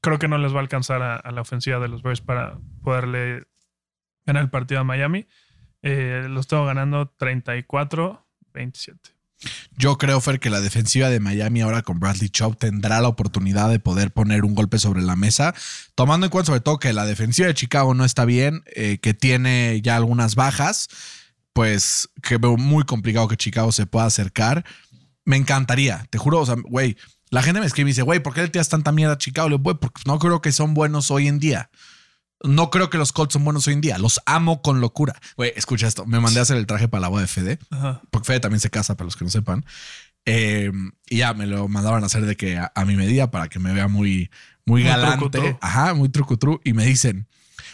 Speaker 2: creo que no les va a alcanzar a, la ofensiva de los Bears para poderle ganar el partido a Miami. Eh, los tengo ganando 34-27.
Speaker 1: Yo creo, Fer, que la defensiva de Miami ahora con Bradley Chubb tendrá la oportunidad de poder poner un golpe sobre la mesa, tomando en cuenta sobre todo que la defensiva de Chicago no está bien, eh, que tiene ya algunas bajas, pues que veo muy complicado que Chicago se pueda acercar. Me encantaría, te juro, o sea, güey, la gente me escribe y dice, güey, ¿por qué le tiras tanta mierda a Chicago? Le digo, güey, porque no creo que son buenos hoy en día. No creo que los Colts son buenos hoy en día. Los amo con locura. Güey, escucha esto. Me mandé a hacer el traje para la boda de Fede
Speaker 2: Ajá.
Speaker 1: porque Fede también se casa, para los que no sepan. Eh, y ya me lo mandaban a hacer de que a, a mi medida para que me vea muy, muy
Speaker 2: Muy
Speaker 1: galante.
Speaker 2: trucutru.
Speaker 1: Ajá, muy trucutru. Y me dicen,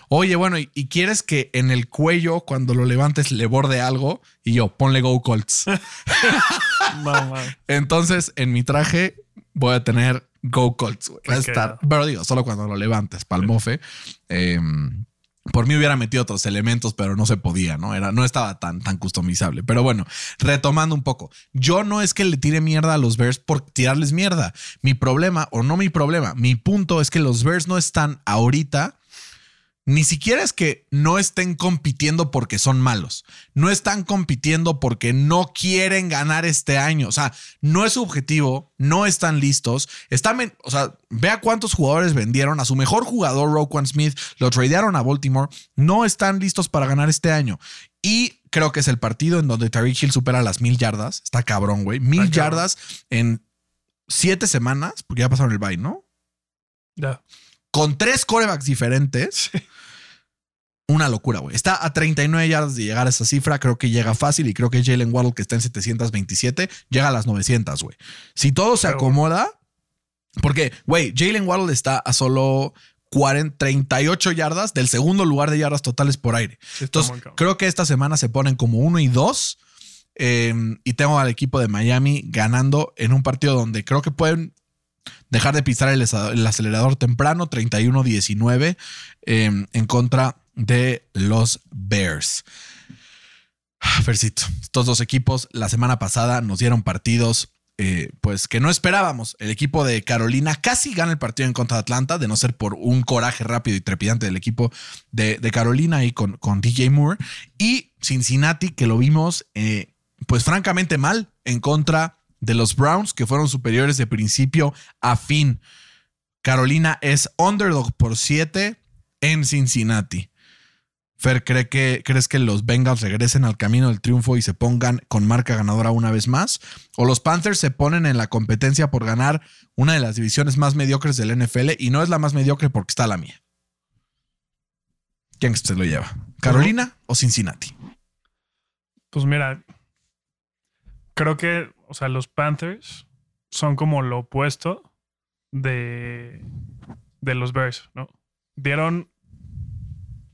Speaker 1: oye, bueno, ¿y, y quieres que en el cuello, cuando lo levantes, le borde algo? Y yo, ponle Go Colts. Entonces, en mi traje voy a tener Go Colts. güey. Va a estar, pero digo, solo cuando lo levantes, palmofe. Eh, por mí hubiera metido otros elementos, pero no se podía, ¿no? Era, no estaba tan, tan customizable. Pero bueno, retomando un poco, yo no es que le tire mierda a los Bears por tirarles mierda. Mi problema, o no mi problema, mi punto es que los Bears no están ahorita. Ni siquiera es que no estén compitiendo porque son malos. No están compitiendo porque no quieren ganar este año. O sea, no es su objetivo, no están listos. Están, o sea, vea cuántos jugadores vendieron a su mejor jugador, Roquan Smith, lo tradearon a Baltimore. No están listos para ganar este año. Y creo que es el partido en donde Tariq Hill supera las mil yardas. Está cabrón, güey. Mil
Speaker 2: Está cabrón.
Speaker 1: yardas en siete semanas, porque ya pasaron el bye, ¿no?
Speaker 2: Ya.
Speaker 1: Con tres corebacks diferentes. Una locura, güey. Está a 39 yardas de llegar a esa cifra. Creo que llega fácil y creo que Jalen Waddle, que está en 727, llega a las 900, güey. Si todo se acomoda, porque, güey, Jalen Waddle está a solo 40, 38 yardas del segundo lugar de yardas totales por aire.
Speaker 2: Sí,
Speaker 1: Entonces, creo que esta semana se ponen como uno y dos. eh, y tengo al equipo de Miami ganando en un partido donde creo que pueden dejar de pisar el, el acelerador temprano, 31-19 eh, en contra de los Bears. Fercito, estos dos equipos la semana pasada nos dieron partidos eh, pues que no esperábamos. El equipo de Carolina casi gana el partido en contra de Atlanta, de no ser por un coraje rápido y trepidante del equipo de, Carolina y con, con, DJ Moore. Y Cincinnati, que lo vimos, eh, pues francamente mal en contra de los Browns, que fueron superiores de principio a fin. Carolina es underdog por 7 en Cincinnati. Fer, ¿cree que, ¿crees que los Bengals regresen al camino del triunfo y se pongan con marca ganadora una vez más? ¿O los Panthers se ponen en la competencia por ganar una de las divisiones más mediocres del NFL y no es la más mediocre porque está la mía? ¿Quién se lo lleva? ¿Carolina o Cincinnati?
Speaker 2: Pues mira, creo que, o sea, los Panthers son como lo opuesto de, de los Bears, ¿no? Dieron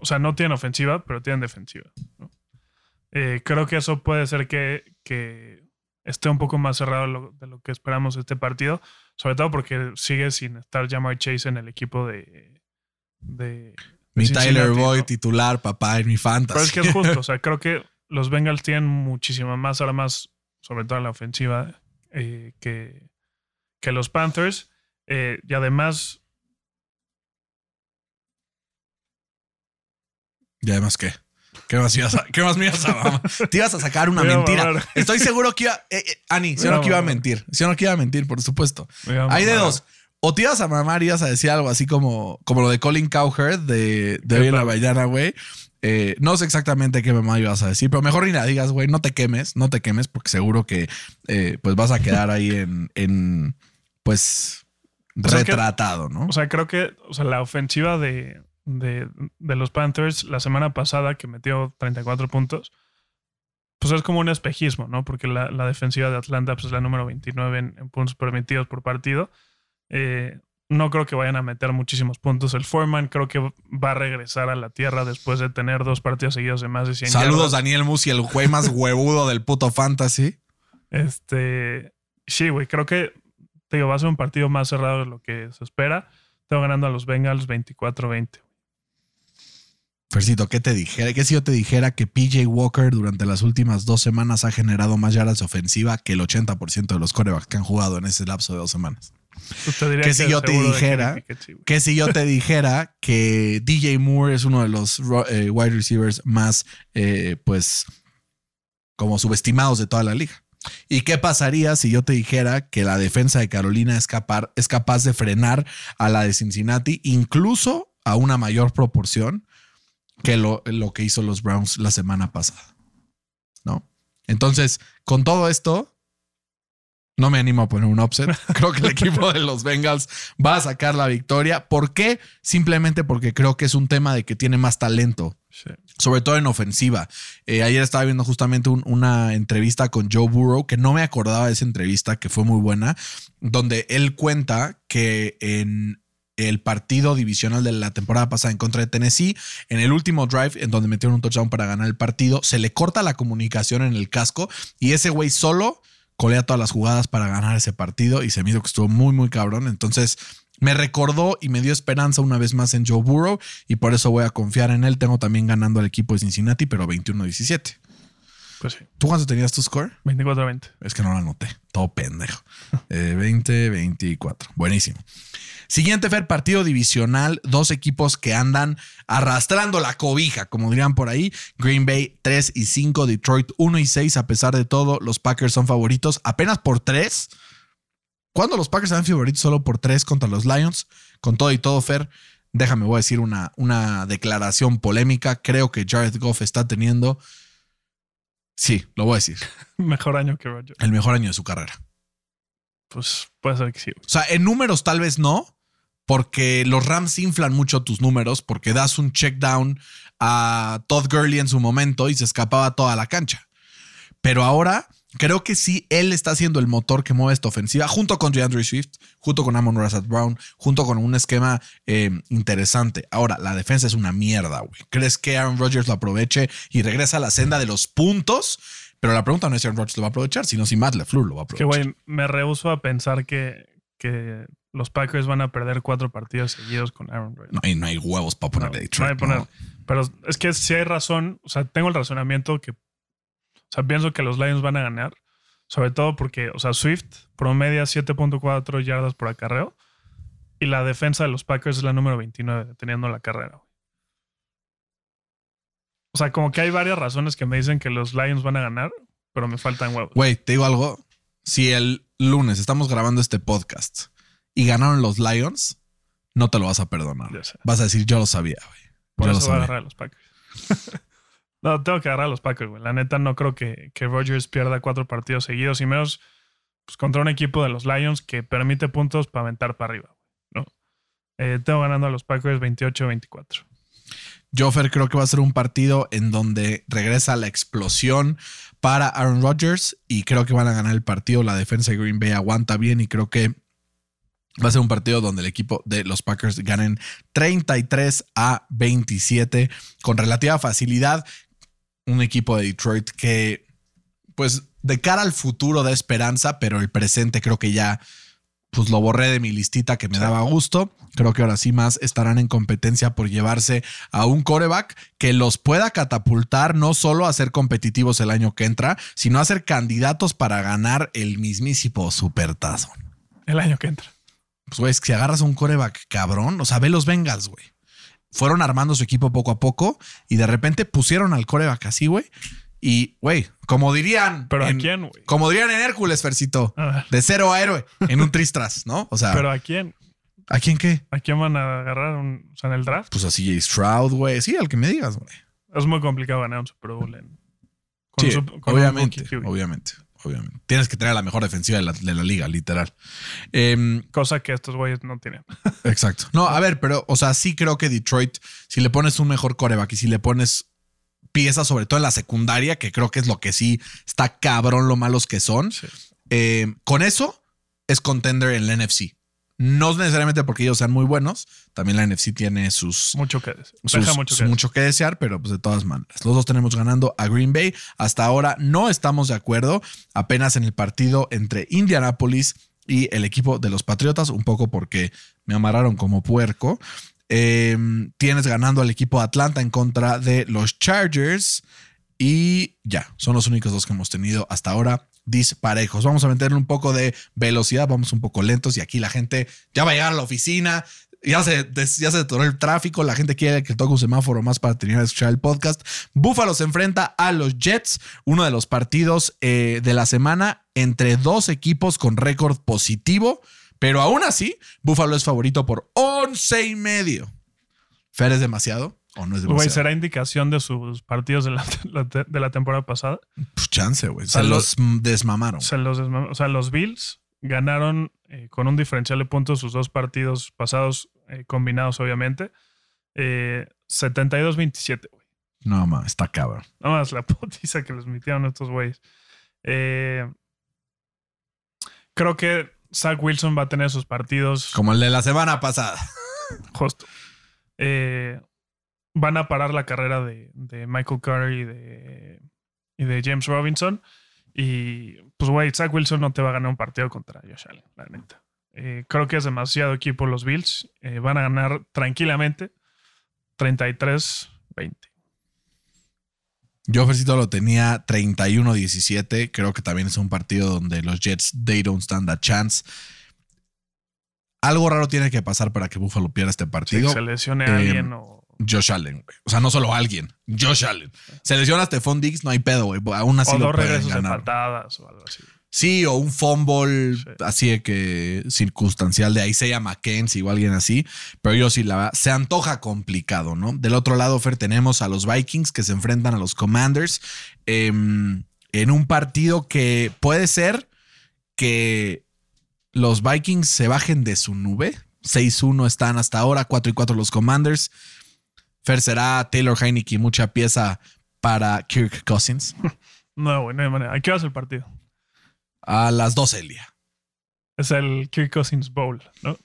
Speaker 2: o sea, no tienen ofensiva, pero tienen defensiva. Eh, creo que eso puede ser que, esté un poco más cerrado de lo, que esperamos este partido, sobre todo porque sigue sin estar Jamar Chase en el equipo de. de
Speaker 1: mi Tyler Boyd titular, papá, en mi fantasy.
Speaker 2: Pero es que es justo. o sea, creo que los Bengals tienen muchísimas más armas, sobre todo en la ofensiva, eh, que, que los Panthers. Eh, y además,
Speaker 1: ¿Y además qué? ¿Qué más, ibas a, ¿Qué más me ibas a Te ibas a sacar una mentira. Estoy seguro que iba. Eh, eh, Ani, si no que iba a mentir. Si no que iba a mentir, por supuesto. Hay de dos. O te ibas a mamar y ibas a decir algo así como, como lo de Colin Cowherd de, de hoy en la mañana, güey. Eh, no sé exactamente qué mamá ibas a decir, pero mejor ni la digas, güey. No te quemes, no te quemes, porque seguro que pues vas a quedar ahí en, en pues, retratado, ¿no?
Speaker 2: O sea, creo que o sea, la ofensiva de, de, los Panthers la semana pasada que metió 34 puntos, pues es como un espejismo, ¿no? Porque la, defensiva de Atlanta pues, es la número 29 en, puntos permitidos por partido. Eh, no creo que vayan a meter muchísimos puntos. El Foreman creo que va a regresar a la tierra después de tener dos partidos seguidos de más de 100
Speaker 1: Saludos, Daniel Musi, el güey más huevudo del puto fantasy.
Speaker 2: Este, sí, güey, creo que te digo, va a ser un partido más cerrado de lo que se espera. Tengo ganando a los Bengals 24-20.
Speaker 1: Fercito, ¿qué te dijera? ¿Qué si yo te dijera que PJ Walker durante las últimas dos semanas ha generado más yardas de ofensiva que el 80% de los corebacks que han jugado en ese lapso de dos semanas? ¿Qué si yo te dijera que si yo te dijera que DJ Moore es uno de los eh, wide receivers más, eh, pues, como subestimados de toda la liga? ¿Y qué pasaría si yo te dijera que la defensa de Carolina es es capaz de frenar a la de Cincinnati, incluso a una mayor proporción que lo, lo que hizo los Browns la semana pasada. ¿No? Entonces, con todo esto, no me animo a poner un offset. Creo que el equipo de los Bengals va a sacar la victoria. ¿Por qué? Simplemente porque creo que es un tema de que tiene más talento. Sobre todo en ofensiva. Eh, ayer estaba viendo justamente una entrevista con Joe Burrow, que no me acordaba de esa entrevista, que fue muy buena, donde él cuenta que en el partido divisional de la temporada pasada en contra de Tennessee. En el último drive, en donde metieron un touchdown para ganar el partido, se le corta la comunicación en el casco y ese güey solo colea todas las jugadas para ganar ese partido y se me hizo que estuvo muy, muy cabrón. Entonces me recordó y me dio esperanza una vez más en Joe Burrow y por eso voy a confiar en él. Tengo también ganando al equipo de Cincinnati, pero 21-17.
Speaker 2: Pues sí.
Speaker 1: ¿Tú cuánto tenías tu score?
Speaker 2: 24-20.
Speaker 1: Es que no lo anoté. Todo pendejo. 20-24. Eh, Buenísimo. Siguiente, Fer, partido divisional. Dos equipos que andan arrastrando la cobija, como dirían por ahí. Green Bay 3 y 5, Detroit 1 y 6. A pesar de todo, los Packers son favoritos apenas por 3. ¿Cuándo los Packers eran favoritos solo por 3 contra los Lions? Con todo y todo, Fer, déjame, voy a decir una, una declaración polémica. Creo que Jared Goff está teniendo. Sí, lo voy a decir.
Speaker 2: mejor año que Roger.
Speaker 1: El mejor año de su carrera.
Speaker 2: Pues puede ser que sí.
Speaker 1: O sea, en números tal vez no, porque los Rams inflan mucho tus números, porque das un check down a Todd Gurley en su momento y se escapaba toda la cancha. Pero ahora creo que sí, él está siendo el motor que mueve esta ofensiva, junto con DeAndre Swift, junto con Amon Razat Brown, junto con un esquema eh, interesante. Ahora, la defensa es una mierda, güey. ¿Crees que Aaron Rodgers lo aproveche y regresa a la senda de los puntos? Pero la pregunta no es si Aaron Rodgers lo va a aprovechar, sino si Matt LeFleur lo va a aprovechar.
Speaker 2: Que, güey, me rehuso a pensar que, que los Packers van a perder cuatro partidos seguidos con Aaron Rodgers.
Speaker 1: No, y no hay huevos para ponerle
Speaker 2: No,
Speaker 1: Detroit.
Speaker 2: no hay poner-
Speaker 1: no.
Speaker 2: Pero es que si hay razón, o sea, tengo el razonamiento que, o sea, pienso que los Lions van a ganar, sobre todo porque, o sea, Swift promedia 7.4 yardas por acarreo y la defensa de los Packers es la número 29 teniendo la carrera. O sea, como que hay varias razones que me dicen que los Lions van a ganar, pero me faltan huevos.
Speaker 1: Güey, te digo algo. Si el lunes estamos grabando este podcast y ganaron los Lions, no te lo vas a perdonar. Vas a decir, yo lo sabía, güey.
Speaker 2: Por
Speaker 1: Yo lo
Speaker 2: eso voy a
Speaker 1: sabía.
Speaker 2: agarrar a los Packers. no, tengo que agarrar a los Packers, güey. La neta no creo que, que Rodgers pierda cuatro partidos seguidos y menos pues, contra un equipo de los Lions que permite puntos para aventar para arriba, güey, ¿no? Eh, tengo ganando a los Packers 28-24.
Speaker 1: Yo, Fer, creo que va a ser un partido en donde regresa la explosión para Aaron Rodgers y creo que van a ganar el partido. La defensa de Green Bay aguanta bien y creo que va a ser un partido donde el equipo de los Packers ganen 33 a 27 con relativa facilidad. Un equipo de Detroit que, pues, de cara al futuro da esperanza, pero el presente creo que ya pues lo borré de mi listita que me daba gusto. Creo que ahora sí más estarán en competencia por llevarse a un coreback que los pueda catapultar no solo a ser competitivos el año que entra, sino a ser candidatos para ganar el mismísimo supertazón.
Speaker 2: El año que entra.
Speaker 1: Pues, güey, es que si agarras a un coreback cabrón, o sea, ve los Bengals, güey. Fueron armando su equipo poco a poco y de repente pusieron al coreback así, güey. Y, güey, como dirían.
Speaker 2: ¿Pero a
Speaker 1: en-
Speaker 2: quién, güey?
Speaker 1: Como dirían en Hércules, Fercito.
Speaker 2: A
Speaker 1: De cero a héroe en un tristras, ¿no? O sea,
Speaker 2: ¿Pero a quién?
Speaker 1: ¿a quién qué?
Speaker 2: ¿A quién van a agarrar un- o sea, en el draft?
Speaker 1: Pues así Jay Stroud, güey. Sí, al que me digas, güey.
Speaker 2: Es muy complicado ganar un Super Bowl en, con
Speaker 1: Sí,
Speaker 2: con
Speaker 1: obviamente, obviamente, obviamente. Tienes que tener la mejor defensiva de la, de la liga, literal. Em,
Speaker 2: Cosa que estos güeyes no tienen.
Speaker 1: exacto. No, a ver, pero, o sea, sí creo que Detroit, si le pones un mejor coreback y si le pones piezas, sobre todo en la secundaria, que creo que es lo que sí está cabrón lo malos que son,
Speaker 2: Sí.
Speaker 1: eh, con eso es contender en la NFC. No necesariamente porque ellos sean muy buenos, también la NFC tiene sus,
Speaker 2: Mucho que decir.
Speaker 1: sus-
Speaker 2: Deja mucho
Speaker 1: sus
Speaker 2: que decir.
Speaker 1: mucho que desear, pero pues de todas maneras. Los dos tenemos ganando a Green Bay. Hasta ahora no estamos de acuerdo, apenas en el partido entre Indianapolis y el equipo de los Patriotas, un poco porque me amarraron como puerco. Eh, tienes ganando al equipo de Atlanta en contra de los Chargers. Y ya, son los únicos dos que hemos tenido hasta ahora disparejos. Vamos a meterle un poco de velocidad, vamos un poco lentos y aquí la gente ya va a llegar a la oficina, ya se, ya se el tráfico, la gente quiere que toque un semáforo más para terminar de escuchar el podcast. Buffalo se enfrenta a los Jets, uno de los partidos eh, de la semana entre dos equipos con récord positivo, pero aún así, Buffalo es favorito por 11 y medio. ¿Fer es demasiado o no es demasiado?
Speaker 2: Güey, ¿será indicación de sus partidos de la, de la temporada pasada?
Speaker 1: Pues chance, güey. Se los desmamaron.
Speaker 2: Se los desmam- o sea, los Bills ganaron eh, con un diferencial de puntos sus dos partidos pasados, eh, combinados, obviamente. Eh, 72-27, güey.
Speaker 1: No, mames, está cabrón.
Speaker 2: Nada más la putiza que les metieron estos güeyes. Eh, creo que Zach Wilson va a tener sus partidos
Speaker 1: Como el de la semana pasada.
Speaker 2: justo. Eh, van a parar la carrera de, de Michael Carter y de, y de James Robinson. Y pues, güey, Zach Wilson no te va a ganar un partido contra Josh Allen, la neta. Eh, creo que es demasiado equipo los Bills. Eh, van a ganar tranquilamente 33-20.
Speaker 1: Yo, Fercito, lo tenía 31-17. Creo que también es un partido donde los Jets, they don't stand a chance. Algo raro tiene que pasar para que Buffalo pierda este partido.
Speaker 2: se lesione
Speaker 1: eh,
Speaker 2: a alguien o.
Speaker 1: Josh Allen, güey. O sea, no solo alguien. Josh Allen. Se lesiona Stephon Diggs, no hay pedo, güey. Aún así
Speaker 2: o
Speaker 1: lo
Speaker 2: dos
Speaker 1: pueden
Speaker 2: regresos de
Speaker 1: ganar.
Speaker 2: patadas o algo así.
Speaker 1: Sí, o un fumble
Speaker 2: Sí.
Speaker 1: así de que circunstancial de Isaiah McKenzie o alguien así. Pero yo sí, la se antoja complicado, ¿no? Del otro lado, Fer, tenemos a los Vikings que se enfrentan a los Commanders em, en un partido que puede ser que los Vikings se bajen de su nube. 6-1 están hasta ahora, 4 y 4 los Commanders. Fer será Taylor Heineke mucha pieza para Kirk Cousins.
Speaker 2: No, güey, no hay manera. ¿A qué hora es el partido?
Speaker 1: A las 12 del día.
Speaker 2: Es el Kirk Cousins Bowl, ¿no? O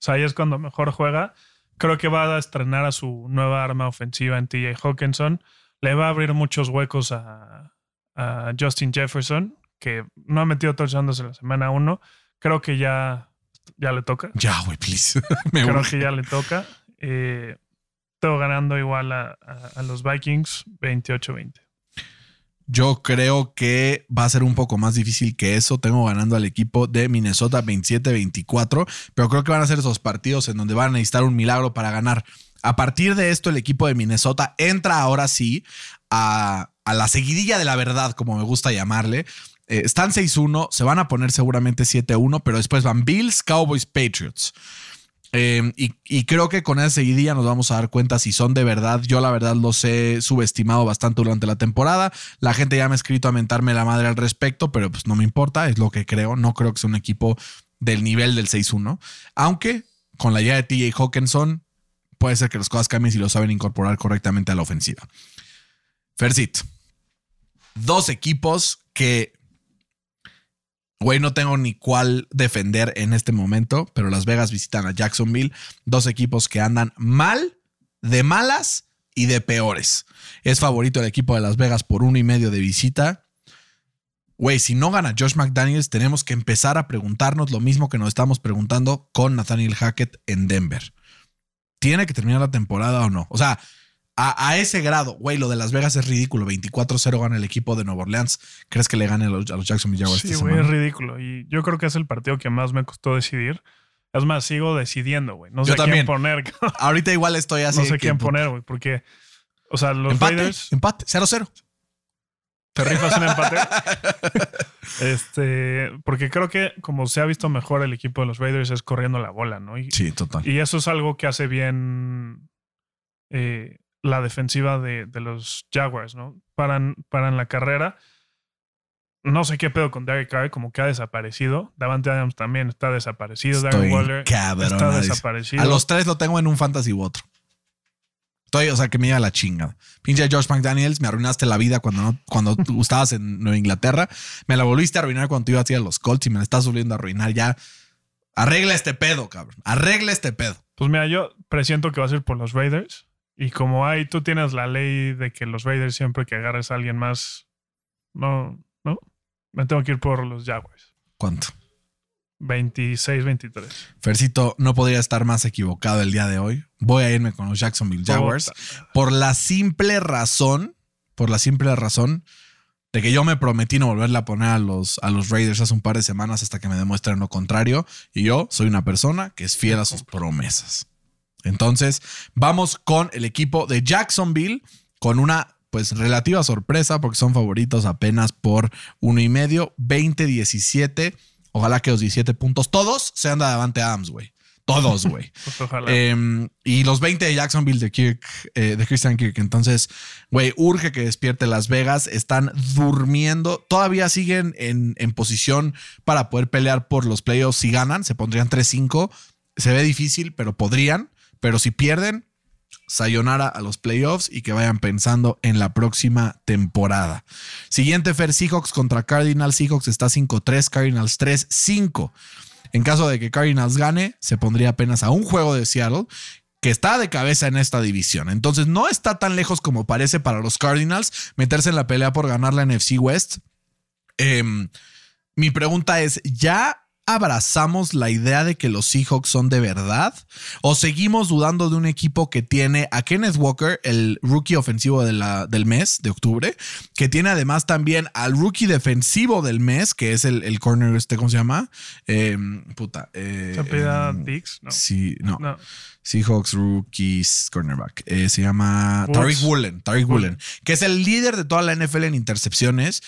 Speaker 2: sea, ahí es cuando mejor juega. Creo que va a estrenar a su nueva arma ofensiva en TJ Hawkinson. Le va a abrir muchos huecos a, a Justin Jefferson, que no ha metido touchdowns en la semana 1. Creo que ya ya le toca.
Speaker 1: Ya, güey, please. Me
Speaker 2: Creo
Speaker 1: urge.
Speaker 2: que ya le toca. Eh, tengo ganando igual a, los Vikings 28-20.
Speaker 1: Yo creo que va a ser un poco más difícil que eso. Tengo ganando al equipo de Minnesota 27-24, pero creo que van a ser esos partidos en donde van a necesitar un milagro para ganar. A partir de esto, el equipo de Minnesota entra ahora sí a, a la seguidilla de la verdad, como me gusta llamarle. Eh, están 6-1, se van a poner seguramente 7-1, pero después van Bills, Cowboys, Patriots. Eh, y, creo que con esa seguidilla nos vamos a dar cuenta si son de verdad. Yo la verdad los he subestimado bastante durante la temporada. La gente ya me ha escrito a mentarme la madre al respecto, pero pues no me importa, es lo que creo. No creo que sea un equipo del nivel del 6-1. Aunque con la llegada de TJ Hawkinson puede ser que las cosas cambien si lo saben incorporar correctamente a la ofensiva. Fercit. Dos equipos que Güey, no tengo ni cuál defender en este momento, pero Las Vegas visitan a Jacksonville, dos equipos que andan mal, de malas y de peores. Es favorito el equipo de Las Vegas por uno y medio de visita. Güey, si no gana Josh McDaniels, tenemos que empezar a preguntarnos lo mismo que nos estamos preguntando con Nathaniel Hackett en Denver. ¿Tiene que terminar la temporada o no? O sea, a, a ese grado, güey, lo de Las Vegas es ridículo. 24-0 gana el equipo de Nueva Orleans. ¿Crees que le gane a los, a los Jacksonville Jaguars
Speaker 2: Sí, güey, es ridículo. Y yo creo que es el partido que más me costó decidir. Es más, sigo decidiendo, güey. No sé
Speaker 1: Yo también.
Speaker 2: quién poner.
Speaker 1: Ahorita igual estoy así.
Speaker 2: no sé quién poner, güey. Porque, o sea, los
Speaker 1: Empate,
Speaker 2: Raiders.
Speaker 1: empate, 0-0.
Speaker 2: ¿Te rifas un empate? este, porque creo que como se ha visto mejor el equipo de los Raiders es corriendo la bola, ¿no? Y,
Speaker 1: Sí, total.
Speaker 2: y eso es algo que hace bien eh, la defensiva de, de los Jaguars, ¿no? Paran, paran la carrera. No sé qué pedo con Derek Carr, como que ha desaparecido. Davante Adams también está desaparecido. Darren Waller
Speaker 1: cabrón,
Speaker 2: está desaparecido.
Speaker 1: A los tres lo tengo en un fantasy u otro. Estoy, o sea, que me lleva la chingada. Pinche Josh McDaniels, me arruinaste la vida cuando, no, cuando tú estabas en Nueva Inglaterra. Me la volviste a arruinar cuando tú ibas a ir a los Colts y me la estás volviendo a arruinar ya. Arregla este pedo, cabrón. Arregla este pedo.
Speaker 2: Pues mira, yo presiento que va a ser por los Raiders. Y como hay, tú tienes la ley de que los Raiders siempre que agarres a alguien más, no, no, me tengo que ir por los Jaguars.
Speaker 1: ¿Cuánto?
Speaker 2: 26-23.
Speaker 1: Fercito, no podría estar más equivocado el día de hoy. Voy a irme con los Jacksonville Jaguars. Por la simple razón, por la simple razón de que yo me prometí no volverle a poner a los, a los Raiders hace un par de semanas hasta que me demuestren lo contrario. Y yo soy una persona que es fiel a sus promesas. Entonces, vamos con el equipo de Jacksonville con una pues relativa sorpresa porque son favoritos apenas por uno y medio, 20-17. Ojalá que los 17 puntos todos sean de Davante Adams, güey. Todos, güey. Eh, y los 20 de Jacksonville de Kirk, eh, de Christian Kirk. Entonces, güey, urge que despierte Las Vegas. Están durmiendo. Todavía siguen en, en posición para poder pelear por los playoffs. Si ganan, se pondrían 3-5. Se ve difícil, pero podrían. Pero si pierden, sayonara a los playoffs y que vayan pensando en la próxima temporada. Siguiente Fer Seahawks contra Cardinals. Seahawks está 5-3, Cardinals 3-5. En caso de que Cardinals gane, se pondría apenas a un juego de Seattle, que está de cabeza en esta división. Entonces no está tan lejos como parece para los Cardinals meterse en la pelea por ganar la NFC West. Em, mi pregunta es, ¿ya abrazamos la idea de que los Seahawks son de verdad? ¿O seguimos dudando de un equipo que tiene a Kenneth Walker, el rookie ofensivo de la, del mes de octubre, que tiene además también al rookie defensivo del mes, que es el, el corner, este, ¿cómo se llama? Em, puta. eh,
Speaker 2: ¿Se apellida
Speaker 1: em,
Speaker 2: Dix? No.
Speaker 1: Sí, no.
Speaker 2: No.
Speaker 1: Seahawks rookies cornerback. Eh, se llama. Tariq Woolen. Tariq
Speaker 2: Woolen.
Speaker 1: Que es el líder de toda la NFL en intercepciones.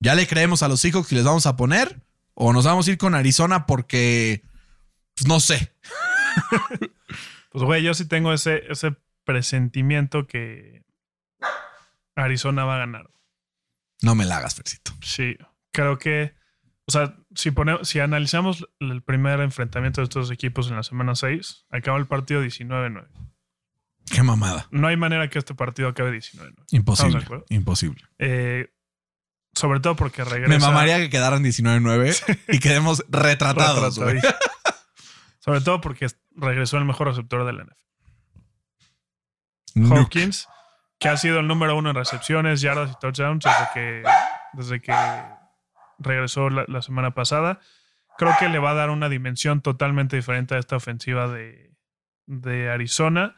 Speaker 1: ¿Ya le creemos a los Seahawks que les vamos a poner? ¿O nos vamos a ir con Arizona porque, pues, no sé.
Speaker 2: Pues güey, yo sí tengo ese, ese presentimiento que Arizona va a ganar.
Speaker 1: No me la hagas, Fercito.
Speaker 2: Sí, creo que, o sea, si, pone- si analizamos el primer enfrentamiento de estos equipos en la semana 6, acaba el partido 19-9.
Speaker 1: Qué mamada.
Speaker 2: No hay manera que este partido acabe 19-9. ¿Estamos de
Speaker 1: Imposible. Imposible.
Speaker 2: Eh, sobre todo porque regresa.
Speaker 1: Me mamaría que quedaran 19-9 y quedemos retratados. güey.
Speaker 2: Sobre todo porque regresó el mejor receptor de la NFL. Hawkins, que ha sido el número uno en recepciones, yardas y touchdowns desde que, desde que regresó la, la semana pasada. creo que le va a dar una dimensión totalmente diferente a esta ofensiva de, de Arizona.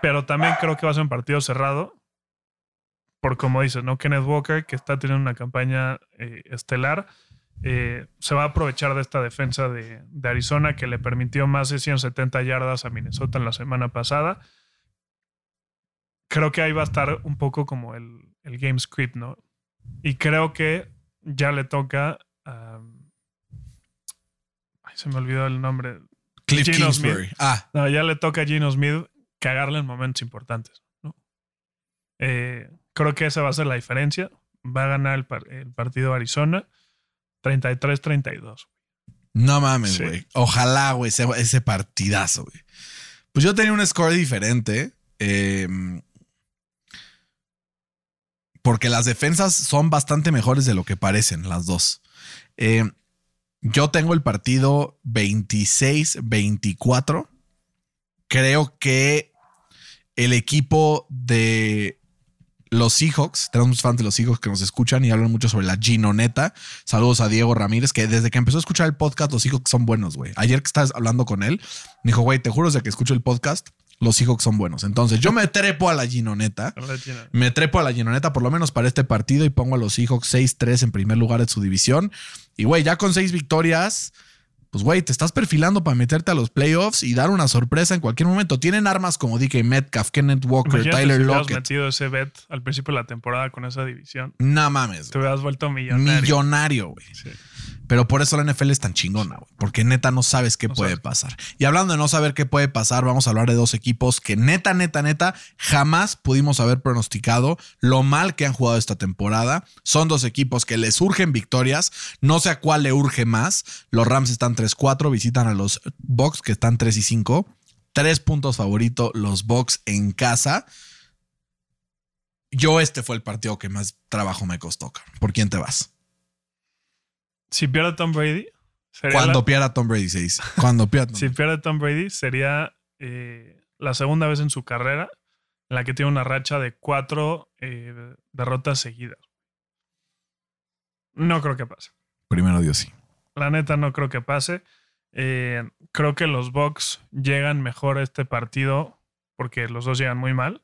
Speaker 2: Pero también creo que va a ser un partido cerrado. Por como dices, ¿no? Kenneth Walker, que está teniendo una campaña eh, estelar, eh, se va a aprovechar de esta defensa de, de, Arizona que le permitió más de 170 yardas a Minnesota en la semana pasada. Creo que ahí va a estar un poco como el, el game script, ¿no? Y creo que ya le toca a. ay, se me olvidó el nombre.
Speaker 1: Cliff
Speaker 2: Geno
Speaker 1: Kingsbury.
Speaker 2: Smith.
Speaker 1: Ah,
Speaker 2: No, ya le toca a Gino Smith cagarle en momentos importantes. ¿no? Eh, creo que esa va a ser la diferencia. Va a ganar el, par- el partido Arizona 33-32.
Speaker 1: no mames,
Speaker 2: Sí.
Speaker 1: güey. Ojalá, güey, ese, ese partidazo, güey. Pues yo tenía un score diferente. eh, porque las defensas son bastante mejores de lo que parecen, las dos. Eh, yo tengo el partido 26-24. Creo que el equipo de los Seahawks, tenemos muchos fans de los Seahawks que nos escuchan y hablan mucho sobre la Ginoneta. Saludos a Diego Ramírez, que desde que empezó a escuchar el podcast, los Seahawks son buenos, güey. Ayer que estabas hablando con él, me dijo, güey, te juro desde que escucho el podcast, los Seahawks son buenos. Entonces yo me trepo a la Ginoneta. Me trepo a la Ginoneta por lo menos para este partido y pongo a los Seahawks 6-3 en primer lugar de su división. Y güey, ya con seis victorias, pues güey, te estás perfilando para meterte a los playoffs y dar una sorpresa en cualquier momento. Tienen armas como DK Metcalf, Kenneth Walker,
Speaker 2: Imagínate
Speaker 1: Tyler
Speaker 2: si hubieras
Speaker 1: Lockett.
Speaker 2: metido ese bet al principio de la temporada con esa división.
Speaker 1: No mames.
Speaker 2: Te hubieras vuelto millonario.
Speaker 1: Millonario, güey.
Speaker 2: Sí.
Speaker 1: Pero por eso la NFL es tan chingona, güey. Porque neta no sabes qué
Speaker 2: No
Speaker 1: puede
Speaker 2: sabes.
Speaker 1: pasar. Y hablando de no saber qué puede pasar, vamos a hablar de dos equipos que neta, neta, neta, jamás pudimos haber pronosticado lo mal que han jugado esta temporada. Son dos equipos que les urgen victorias. No sé a cuál le urge más. Los Rams están 3-4, visitan a los Bucks que están 3 y 5. Tres puntos favorito, los Bucks en casa. Yo este fue el partido que más trabajo me costó. ¿Por quién te vas?
Speaker 2: Si pierde Tom Brady, sería
Speaker 1: Cuando
Speaker 2: la-
Speaker 1: pierda Tom Brady, se dice. Cuando pierda Tom
Speaker 2: si pierde Tom Brady, sería eh, la segunda vez en su carrera en la que tiene una racha de cuatro eh, derrotas seguidas. No creo que pase.
Speaker 1: Primero Dios sí.
Speaker 2: La neta no creo que pase. Eh, creo que los Bucks llegan mejor a este partido porque los dos llegan muy mal.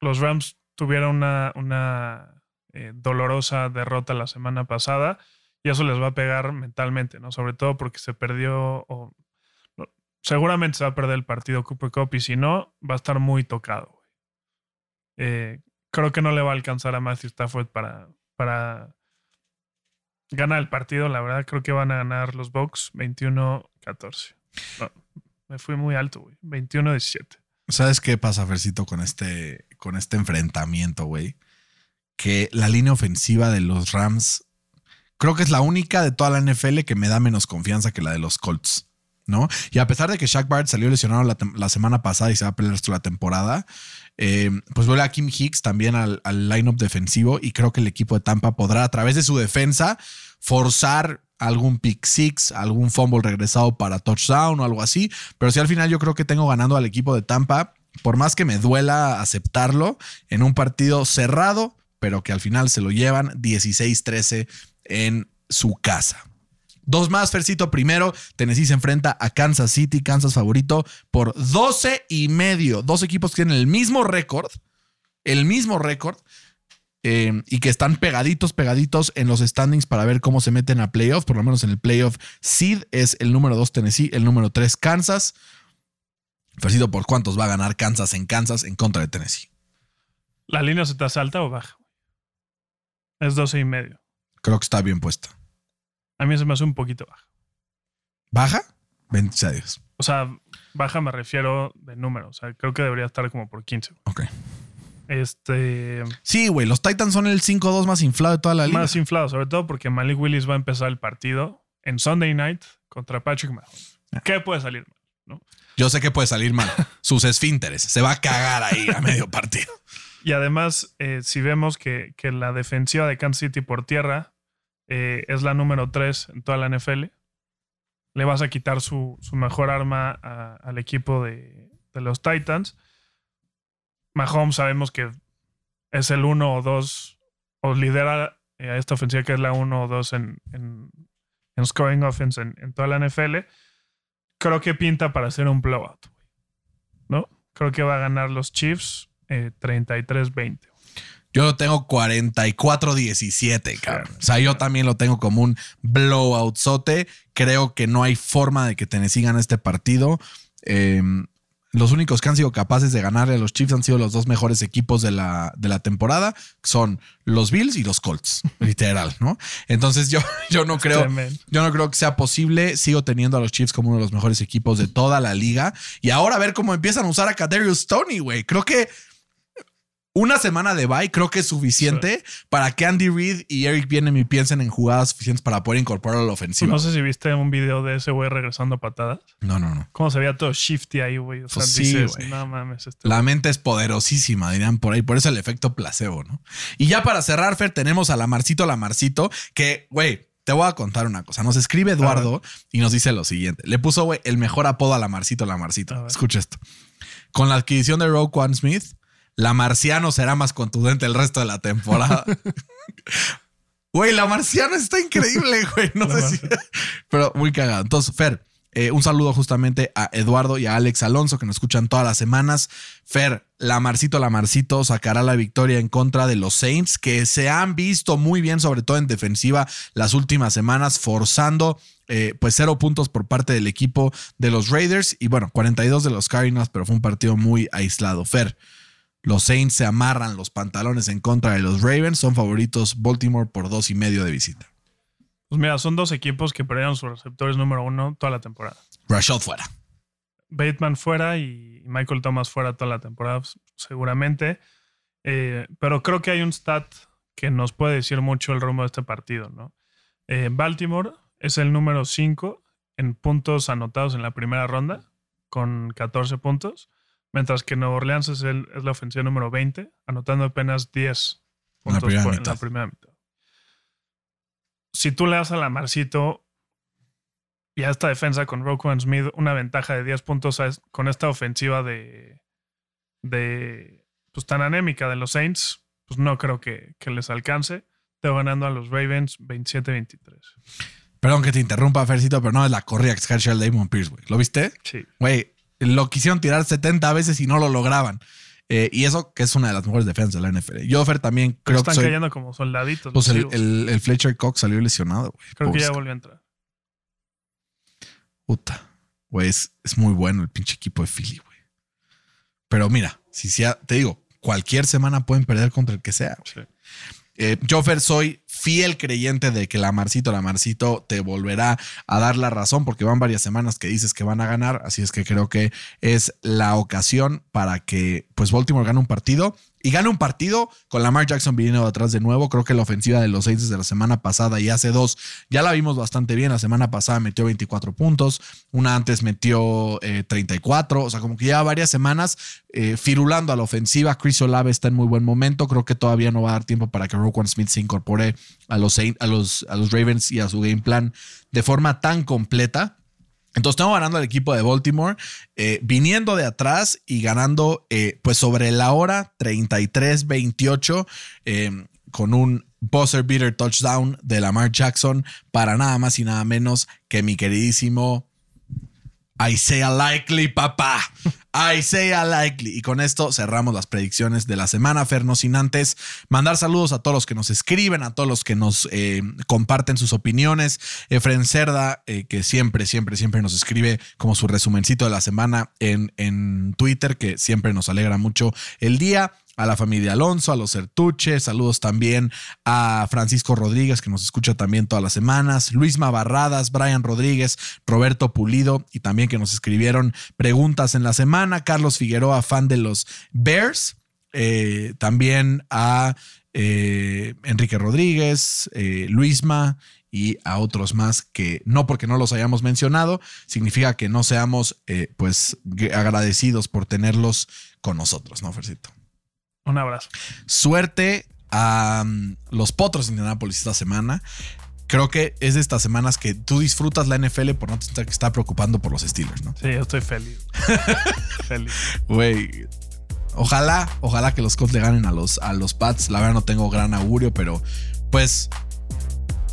Speaker 2: Los Rams tuvieron una, una eh, dolorosa derrota la semana pasada y eso les va a pegar mentalmente, ¿no? Sobre todo porque se perdió seguramente se va a perder el partido Cooper Cup y si no, va a estar muy tocado. Eh, creo que no le va a alcanzar a Matthew Stafford para, para gana el partido, la verdad creo que van a ganar los Bucks 21-14. No, me fui muy alto, güey. 21-17.
Speaker 1: ¿Sabes qué pasa, Fercito, con este, con este enfrentamiento, güey? Que la línea ofensiva de los Rams creo que es la única de toda la NFL que me da menos confianza que la de los Colts, ¿no? Y a pesar de que Shaq Barrett salió lesionado la, semana pasada y se va a pelear la temporada, eh, pues vuelve a Kim Hicks también al, al lineup defensivo y creo que el equipo de Tampa podrá a través de su defensa forzar algún pick six, algún fumble regresado para touchdown o algo así. Pero si al final yo creo que tengo ganando al equipo de Tampa, por más que me duela aceptarlo, en un partido cerrado, pero que al final se lo llevan 16-13 en su casa. Dos más, Fercito. Primero, Tennessee se enfrenta a Kansas City, Kansas favorito, por 12 y medio. Dos equipos que tienen el mismo récord, el mismo récord, eh, y que están pegaditos, pegaditos en los standings para ver cómo se meten a playoff. Por lo menos en el playoff, Seed es el número 2 Tennessee, el número 3 Kansas. Fercito, ¿por cuántos va a ganar Kansas en Kansas en contra de Tennessee?
Speaker 2: ¿La línea se te hace alta o baja? Es 12 y medio.
Speaker 1: Creo que está bien puesta.
Speaker 2: A mí se me hace un poquito baja.
Speaker 1: ¿Baja? 26 a Dios.
Speaker 2: O sea, baja me refiero de número. O sea, creo que debería estar como por 15.
Speaker 1: Ok.
Speaker 2: Este.
Speaker 1: Sí, güey, los Titans son el 5-2 más inflado de toda la liga.
Speaker 2: Más inflado, sobre todo porque Malik Willis va a empezar el partido en Sunday night contra Patrick Mahomes. ¿Qué puede salir mal?
Speaker 1: Yo sé que puede salir mal. Sus esfínteres. Se va a cagar ahí a medio partido.
Speaker 2: Y además, eh, si vemos que, que la defensiva de Kansas City por tierra eh, es la número 3 en toda la NFL, le vas a quitar su, su mejor arma al equipo de, de los Titans. Mahomes sabemos que es el 1 o 2, o lidera eh, a esta ofensiva que es la 1 o 2 en, en scoring offense en, toda la NFL. Creo que pinta para hacer un blowout. ¿No? Creo que va a ganar los Chiefs eh, 33-20.
Speaker 1: Yo lo tengo 44-17, cabrón. O sea, yo también lo tengo como un blowout sote. Creo que no hay forma de que Tennessee gane este partido. Eh, los únicos que han sido capaces de ganarle a los Chiefs han sido los dos mejores equipos de la, de la temporada. Son los Bills y los Colts, literal, ¿no? Entonces yo, yo no creo, yo no creo que sea posible. Sigo teniendo a los Chiefs como uno de los mejores equipos de toda la liga. Y ahora a ver cómo empiezan a usar a Kadarius Tony, güey. Creo que una semana de bye creo que es suficiente para que Andy Reid y Eric Bieniemy piensen en jugadas suficientes para poder incorporar a la ofensiva.
Speaker 2: No sé si viste un video de ese güey regresando a patadas.
Speaker 1: No, no, no.
Speaker 2: Cómo se veía todo shifty ahí, güey. O sea,
Speaker 1: Pues
Speaker 2: dices, no mames. Este
Speaker 1: La mente es poderosísima, dirían por ahí. Por eso el efecto placebo, ¿no? Y ya para cerrar, Fer, tenemos a Lamarcito Lamarcito, que, güey, te voy a contar una cosa. Nos escribe Eduardo y nos dice lo siguiente. Le puso, güey, el mejor apodo a Lamarcito Lamarcito. Escucha esto. Con la adquisición de Roquan Smith, la Marciano será más contundente el resto de la temporada. Güey, la Marciano está increíble, güey. No
Speaker 2: La
Speaker 1: sé si. Pero muy cagado. Entonces, Fer, eh, un saludo justamente a Eduardo y a Alex Alonso que nos escuchan todas las semanas. Fer, Lamarcito Lamarcito sacará la victoria en contra de los Saints que se han visto muy bien, sobre todo en defensiva, las últimas semanas, forzando eh, pues cero puntos por parte del equipo de los Raiders y bueno, 42 de los Cardinals, pero fue un partido muy aislado. Fer, los Saints se amarran los pantalones en contra de los Ravens, son favoritos Baltimore por dos y medio de visita.
Speaker 2: Pues mira, son dos equipos que perdieron sus receptores número uno toda la temporada.
Speaker 1: Rashad fuera.
Speaker 2: Bateman fuera y Michael Thomas fuera toda la temporada, pues, seguramente. Eh, pero creo que hay un stat que nos puede decir mucho el rumbo de este partido, ¿no? Eh, Baltimore es el número 5 en puntos anotados en la primera ronda, con 14 puntos, mientras que Nueva Orleans es, el- es la ofensiva número 20, anotando apenas 10
Speaker 1: En la
Speaker 2: puntos
Speaker 1: primera
Speaker 2: por- en la primera mitad. Si tú le das a la Marcito y a esta defensa con Roquan Smith una ventaja de 10 puntos con esta ofensiva de, de pues tan anémica de los Saints, pues no creo que, que les alcance. Tengo ganando a los Ravens 27-23.
Speaker 1: Perdón que te interrumpa, Fercito, pero no es la corrida que Herschel Damon Pierce, güey. ¿Lo viste?
Speaker 2: Sí.
Speaker 1: Güey, lo quisieron tirar 70 veces y no lo lograban. Eh, y eso que es una de las mejores defensas de la NFL. Yo, Fer, también creo que
Speaker 2: están cayendo como soldaditos.
Speaker 1: pues el, el- el Fletcher Cox salió lesionado, güey.
Speaker 2: creo que ya volvió a entrar.
Speaker 1: Puta. Güey, es, es muy bueno el pinche equipo de Philly, güey. Pero mira, si sea, te digo, cualquier semana pueden perder contra el que sea.
Speaker 2: Sí.
Speaker 1: Eh, yo, Fer, soy fiel creyente de que la Marcito, la Marcito te volverá a dar la razón porque van varias semanas que dices que van a ganar. Así es que creo que es la ocasión para que pues Baltimore gane un partido y gane un partido con Lamar Jackson viniendo atrás de nuevo. Creo que la ofensiva de los Saints de la semana pasada y hace dos ya la vimos bastante bien. La semana pasada metió 24 puntos, una antes metió eh, 34. O sea, como que ya varias semanas eh, firulando a la ofensiva. Chris Olave está en muy buen momento. Creo que todavía no va a dar tiempo para que Roquan Smith se incorpore a los, Saint- a los, a los Ravens y a su game plan de forma tan completa. Entonces estamos ganando al equipo de Baltimore, eh, viniendo de atrás y ganando eh, pues sobre la hora 33-28 eh, con un buzzer beater touchdown de Lamar Jackson para nada más y nada menos que mi queridísimo Isaiah Likely, papá. Isaiah Likely. Y con esto cerramos las predicciones de la semana, Fer, no sin antes mandar saludos a todos los que nos escriben, a todos los que nos eh, comparten sus opiniones. Efren Cerda, eh, que siempre, siempre, siempre nos escribe como su resumencito de la semana en, en Twitter, que siempre nos alegra mucho el día a la familia Alonso, a los Certuche, saludos también a Francisco Rodríguez, que nos escucha también todas las semanas, Luisma Barradas, Brian Rodríguez, Roberto Pulido, y también que nos escribieron preguntas en la semana, Carlos Figueroa, fan de los Bears, eh, también a eh, Enrique Rodríguez, eh, Luisma y a otros más que no porque no los hayamos mencionado, significa que no seamos eh, pues agradecidos por tenerlos con nosotros, ¿no, Fercito?
Speaker 2: Un abrazo.
Speaker 1: Suerte a um, los potros de Indianapolis esta semana. Creo que es de estas semanas que tú disfrutas la NFL por no que estar preocupando por los Steelers, ¿no?
Speaker 2: Sí, yo estoy feliz. feliz.
Speaker 1: Güey. Ojalá, ojalá que los Colts le ganen a los, a los Pats. La verdad no tengo gran augurio, pero pues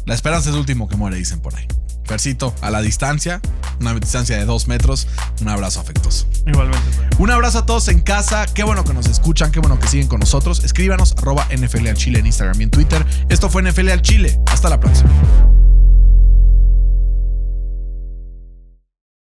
Speaker 1: la esperanza es el último que muere, dicen por ahí. Percito, a la distancia, una distancia de dos metros, un abrazo afectuoso.
Speaker 2: Igualmente, güey.
Speaker 1: Un abrazo a todos en casa. Qué bueno que nos escuchan, qué bueno que siguen con nosotros. Escríbanos arroba NFL al Chile en Instagram y en Twitter. Esto fue NFL al Chile. Hasta la próxima.